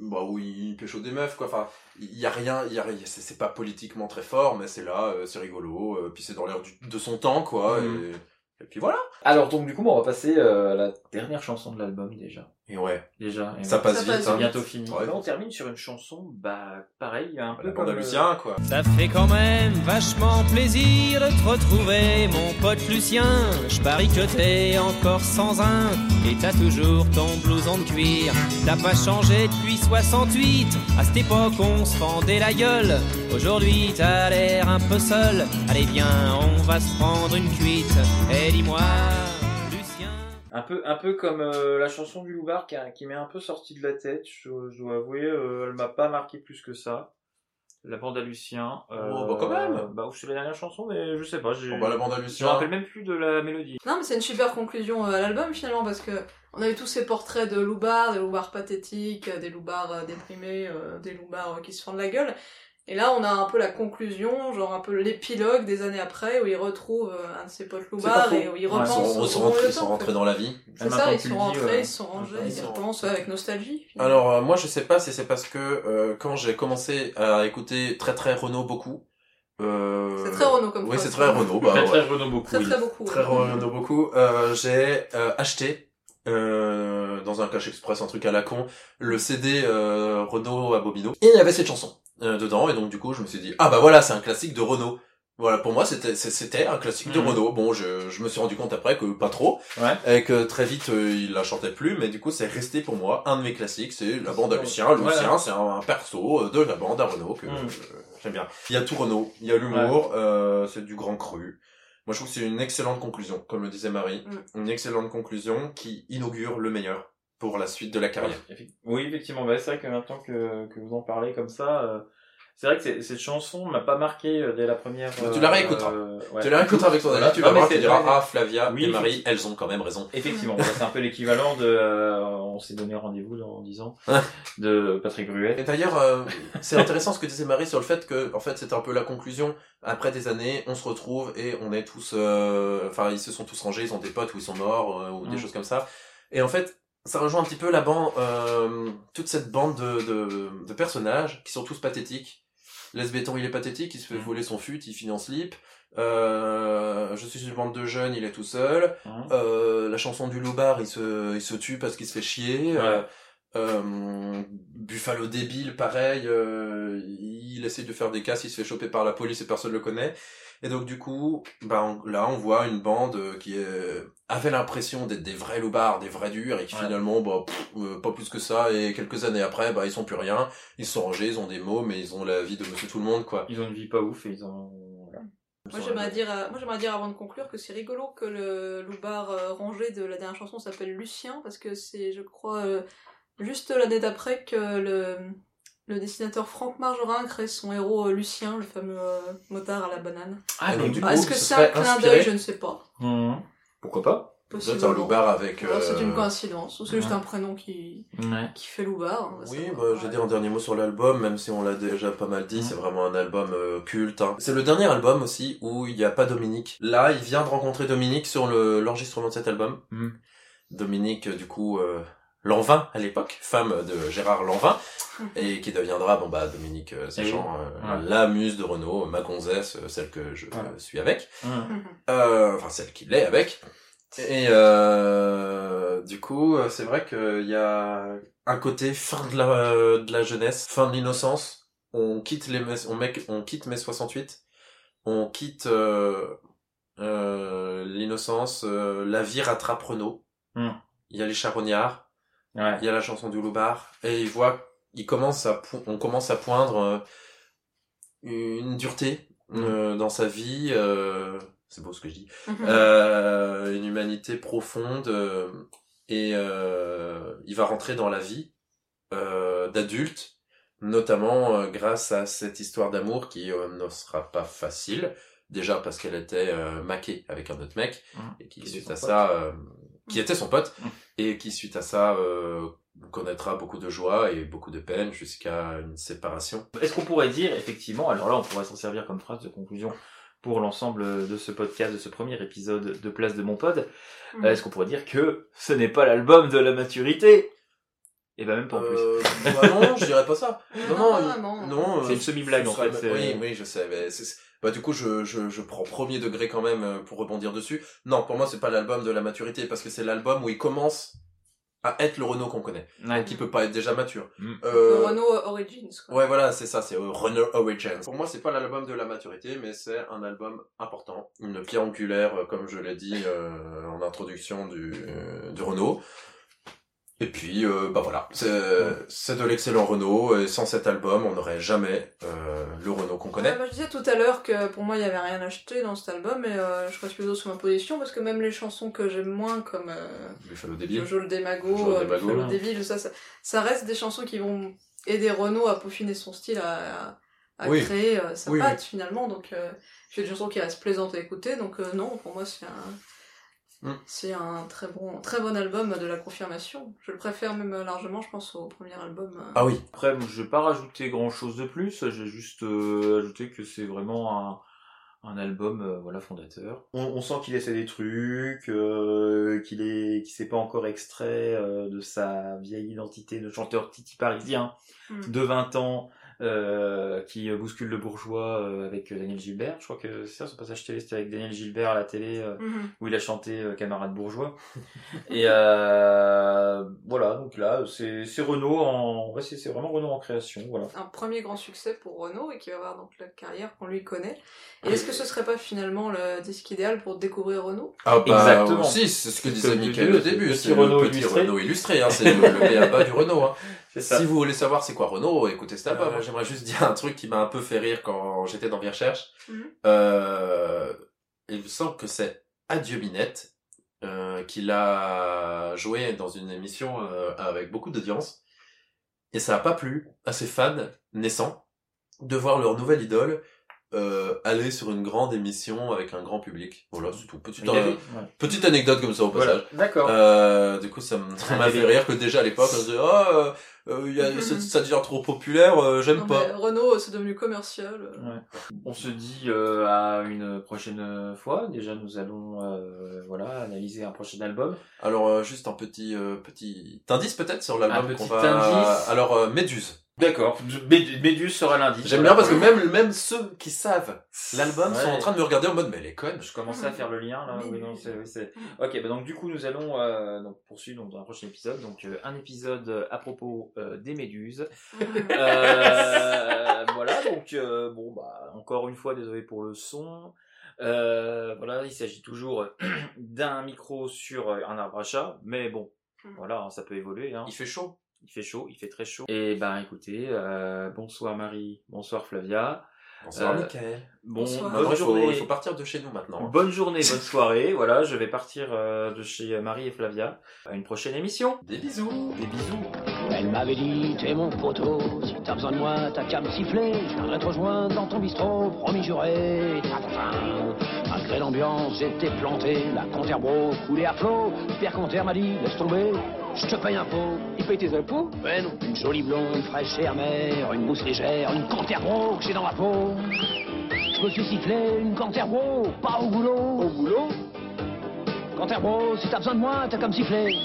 bah où il pécho des meufs quoi. Enfin il y a rien, il y a c'est c'est pas politiquement très fort mais c'est là, euh, c'est rigolo, euh, puis c'est dans l'air de son temps quoi. Mhm. Et, et puis voilà. Alors, donc, du coup, on va passer euh, à la dernière chanson de l'album, déjà. Et ouais, Déjà. Et ça ouais. passe Ça vite. passe C'est hein. bientôt fini. Ouais. On termine sur une chanson, bah, pareil, un Bah, peu La comme... euh, Lucien quoi. Ça fait quand même vachement plaisir de te retrouver, mon pote Lucien. Je parie que t'es encore sans un, et t'as toujours ton blouson de cuir. T'as pas changé depuis 68, à cette époque on se fendait la gueule. Aujourd'hui t'as l'air un peu seul, allez viens, on va se prendre une cuite. Et dis-moi. Un peu, un peu comme euh, la chanson du Loubard qui, qui m'est un peu sortie de la tête, je, je dois avouer, euh, elle m'a pas marqué plus que ça. La bande à Lucien. euh, Oh, bah, quand même. Bah, c'est la dernière chanson, mais je sais pas. j'ai- Bon, bah, la bande à Je me Lucien. rappelle même plus de la mélodie. Non, mais c'est une super conclusion euh, à l'album finalement parce que on a eu tous ces portraits de loupards, des loupards pathétiques, euh, des loupards euh, déprimés, euh, des loupards euh, qui se fendent la gueule. Et là, on a un peu la conclusion, genre un peu l'épilogue des années après où il retrouve euh, un de ses potes faux. et où il Ouais, Ils repense sont, au ils sont ils sont rentrés dans la vie. C'est ça, maintenant ils sont dis, rentrés, ouais. ils se sont rangés, Ils ils sont- repensent ouais, avec nostalgie. finalement. Alors euh, moi je sais pas si c'est parce que euh, quand j'ai commencé à écouter très très Renault beaucoup. Euh... C'est très Renault comme Oui c'est très Renault. Bah, très, ouais. très Renault beaucoup. Très oui. très beaucoup. Très ouais. Renault beaucoup. Euh, j'ai euh, acheté euh, dans un cash express un truc à la con le CD euh, Renault à Bobino et il y avait cette chanson euh, dedans et donc du coup je me suis dit ah bah voilà c'est un classique de Renault. Voilà, pour moi, c'était c'était un classique de Mhm. Renault. Bon, je, je me suis rendu compte après que pas trop, Ouais. et que très vite euh, il la chantait plus, mais du coup c'est resté pour moi un de mes classiques, c'est la bande à Lucien. Lucien, c'est un, un perso euh, de la bande à Renault que euh, j'aime bien. Il y a tout Renault, il y a l'humour, euh, c'est du grand cru. Moi je trouve que c'est une excellente conclusion, comme le disait Marie, une excellente conclusion qui inaugure le meilleur pour la suite de la carrière. Oui, effectivement. Bah, c'est vrai que maintenant que, que vous en parlez comme ça, euh, c'est vrai que c'est- cette chanson m'a pas marqué euh, dès la première. Mais tu la réécouteras. euh, ouais. Tu la réécouteras avec ton avis, tu vas voir, tu diras ah Flavia Oui, et Marie, elles ont quand même raison. Effectivement, bah, c'est un peu l'équivalent de. euh, on s'est donné rendez-vous dans 10 ans de Patrick Et Bruet. d'ailleurs, euh, c'est intéressant ce que disait Marie sur le fait que, en fait, c'était un peu la conclusion. Après des années, on se retrouve et on est tous, euh, enfin, ils se sont tous rangés, ils ont des potes ou ils sont morts euh, ou des Mm. choses comme ça. Et en fait, ça rejoint un petit peu la bande, euh, toute cette bande de, de, de personnages qui sont tous pathétiques. Les béton, il est pathétique, il se fait Mm. voler son fut, il finit en slip. Euh, je suis une bande de jeunes, il est tout seul. Hein. Euh, la chanson du loupard, il se, il se tue parce qu'il se fait chier. Euh, Buffalo débile, pareil, il essaie de faire des casses, il se fait choper par la police et personne le connaît. Et donc du coup, bah, on- là on voit une bande euh, qui est, avait l'impression d'être des vrais loupards, des vrais durs, et qui Ouais. finalement, bah, pff, euh, pas plus que ça, et quelques années après, bah, ils sont plus rien, ils sont rangés, ils ont des mots, mais ils ont la vie de monsieur tout le monde, quoi. Ils ont une vie pas ouf et ils ont. voilà. Moi j'aimerais dire, euh, moi j'aimerais dire avant de conclure que c'est rigolo que le loupard euh, rangé de la dernière chanson s'appelle Lucien parce que c'est, je crois, euh, juste l'année d'après que le, le dessinateur Franck Margerin crée son héros euh, Lucien, le fameux euh, motard à la banane. Ah, donc du du coup, Est-ce que ce c'est serait un clin inspiré d'œil Je ne sais pas. Hum. Pourquoi pas? C'est un loupard avec. C'est euh, une coïncidence, ou c'est juste un prénom qui, Ouais. qui fait loupard. Oui, bah, je vais dire un dernier mot sur l'album, même si on l'a déjà pas mal dit, c'est vraiment un album euh, culte. hein. C'est le dernier album aussi où il n'y a pas Dominique. Là, il vient de rencontrer Dominique sur le- l'enregistrement de cet album. Mhm. Dominique, euh, du coup, euh, Lanvin à l'époque, femme de Gérard Lanvin, et qui deviendra, bon bah, Dominique euh, sachant, euh, Ouais. la muse de Renault, ma gonzesse, euh, celle que je Ouais. euh, suis avec. Ouais. Euh, enfin celle qui l'est avec. Et euh, du coup, euh, c'est vrai qu'il y a un côté fin de la, de la jeunesse, fin de l'innocence. On quitte les, mai- on, mec, on quitte mai 68. On quitte euh, euh, l'innocence. euh, la vie rattrape Renault. Hmm. Il y a les charognards. Ouais. Il y a la chanson du loupard. Et il voit, il commence à, on commence à poindre euh, une dureté euh, dans sa vie. euh, c'est beau ce que je dis. Euh, une humanité profonde et euh, il va rentrer dans la vie euh, d'adulte, notamment euh, grâce à cette histoire d'amour qui euh, ne sera pas facile. Déjà parce qu'elle était euh, maquée avec un autre mec Mhm. et qui Qui suite était à son ça, euh, qui était son pote. Et qui suite à ça euh, connaîtra beaucoup de joie et beaucoup de peine jusqu'à une séparation. Est-ce qu'on pourrait dire, effectivement, alors là, on pourrait s'en servir comme phrase de conclusion pour l'ensemble de ce podcast, de ce premier épisode de Place de mon pod, Mhm. est-ce qu'on pourrait dire que ce n'est pas l'album de la maturité? Et ben même pas en plus. Euh, bah non, je dirais pas ça. Non, Non, non, non. C'est euh, une semi-blague, en fait, Oui, oui, je sais. Mais bah du coup, je, je, je prends premier degré quand même euh, pour rebondir dessus. Non, pour moi, c'est pas l'album de la maturité parce que c'est l'album où il commence à être le Renault qu'on connaît. Ouais. Donc il peut pas être déjà mature. Mm. Euh, Renault Origins. Quoi. Ouais, voilà, c'est ça, c'est euh, Renault Origins. Pour moi, c'est pas l'album de la maturité, mais c'est un album important. Une pierre angulaire, euh, comme je l'ai dit euh, en introduction du, euh, du Renault. Et puis, euh, bah voilà, c'est c'est de l'excellent Renault, et sans cet album, on n'aurait jamais euh, le Renault qu'on connaît. Ouais, bah, je disais tout à l'heure que pour moi il y avait rien acheté dans cet album et euh, je reste plutôt sur ma position parce que même les chansons que j'aime moins comme euh, Buffalo débile. Jojo le Démago, Jojo le Démago, Buffalo. Débile, ça, ça, ça reste des chansons qui vont aider Renault à peaufiner son style, à, à, à Oui. créer euh, sa Oui, patte finalement. Donc euh, j'ai des chansons qui restent plaisantes à écouter. Donc euh, non, pour moi c'est un Mm. c'est un très bon très bon album de la confirmation. Je le préfère même largement, je pense, au premier album. euh. Ah oui. Après, je vais pas rajouter grand chose de plus. J'ai juste euh, ajouté que c'est vraiment un, un album euh, voilà fondateur. On, on sent qu'il essaie des trucs, euh, qu'il est, qu'il s'est pas encore extrait euh, de sa vieille identité de chanteur titi parisien Mm. de 20 ans. Euh, qui bouscule le bourgeois euh, avec Daniel Gilbert. Je crois que c'est ça, son passage télé, c'était avec Daniel Gilbert à la télé. euh, Mhm. où il a chanté euh, Camarade bourgeois. Et euh, voilà, donc là, c'est Renault en... Ouais, c'est vraiment Renault en création, voilà. un premier grand succès pour Renault et qui va avoir donc la carrière qu'on lui connaît. Et est-ce que ce serait pas finalement le disque idéal pour découvrir Renault Ah bah, Exactement. Si, c'est ce que disait début, au début. C'est Renault petit illustré. Renault illustré. Hein, c'est le, le B.A.-ba du Renault. Hein. Ça. Si vous voulez savoir c'est quoi Renault, écoutez cet album. Moi, J'aimerais juste dire un truc qui m'a un peu fait rire quand j'étais dans Vie Recherche. Mhm. Euh, il me semble que c'est Adieu Minette euh, qu'il a joué dans une émission euh, avec beaucoup d'audience. Et ça n'a pas plu à ses fans naissants de voir leur nouvelle idole euh, aller sur une grande émission avec un grand public. Voilà, c'est tout. Petite, avait- euh, ouais. petite anecdote comme ça au Voilà, passage. d'accord. Euh, du coup, ça m'a fait rire que déjà à l'époque, on se disait, ah, euh, euh, il y a- ça, ça devient trop populaire, euh, j'aime pas. Renault, c'est devenu commercial. Ouais. On se dit euh, à une prochaine fois. Déjà, nous allons euh, voilà analyser un prochain album. Alors, euh, juste un petit, euh, petit indice peut-être sur l'album Un qu'on petit va... indice. Alors, euh, Méduse. D'accord. Méduse sera lundi. J'aime bien parce que même, même ceux qui savent l'album Ouais. sont en train de me regarder en mode, mais elle est conne. Je commençais à faire le lien là. Oui, non, c'est, oui, c'est. Ok, bah donc du coup nous allons euh, donc poursuivre donc, dans un prochain épisode. Donc euh, un épisode euh, à propos euh, des méduses. Euh, voilà, donc euh, bon bah encore une fois désolé pour le son. Euh, voilà, il s'agit toujours d'un micro sur un arbre à chat, mais bon, Mhm. voilà, ça peut évoluer. Hein. Il fait chaud. Il fait chaud, il fait très chaud. Et ben écoutez, euh, bonsoir Marie, bonsoir Flavia. Bonsoir, Euh, Mickaël. Bon, Bonsoir. bonne Bon, il, faut, journée. il faut partir de chez nous maintenant. hein. Bonne journée, bonne soirée. Voilà, je vais partir euh, de chez Marie et Flavia. À une prochaine émission. Des bisous. Des bisous. Elle m'avait dit, t'es mon poteau, si t'as besoin de moi, t'as qu'à me siffler. Je viendrai te rejoindre dans ton bistrot, promis juré. Malgré l'ambiance, j'étais planté, la Conterbro coulait à flot. Pierre Conter m'a dit, laisse tomber, je te paye un pot. Il paye tes impôts Ouais, non. Une jolie blonde, fraîche et amère, une mousse légère, une Conterbro que j'ai dans la peau. Je me suis sifflé une Canterbro, pas au boulot. Au boulot? Canterbro, si t'as besoin de moi, t'as comme siffler.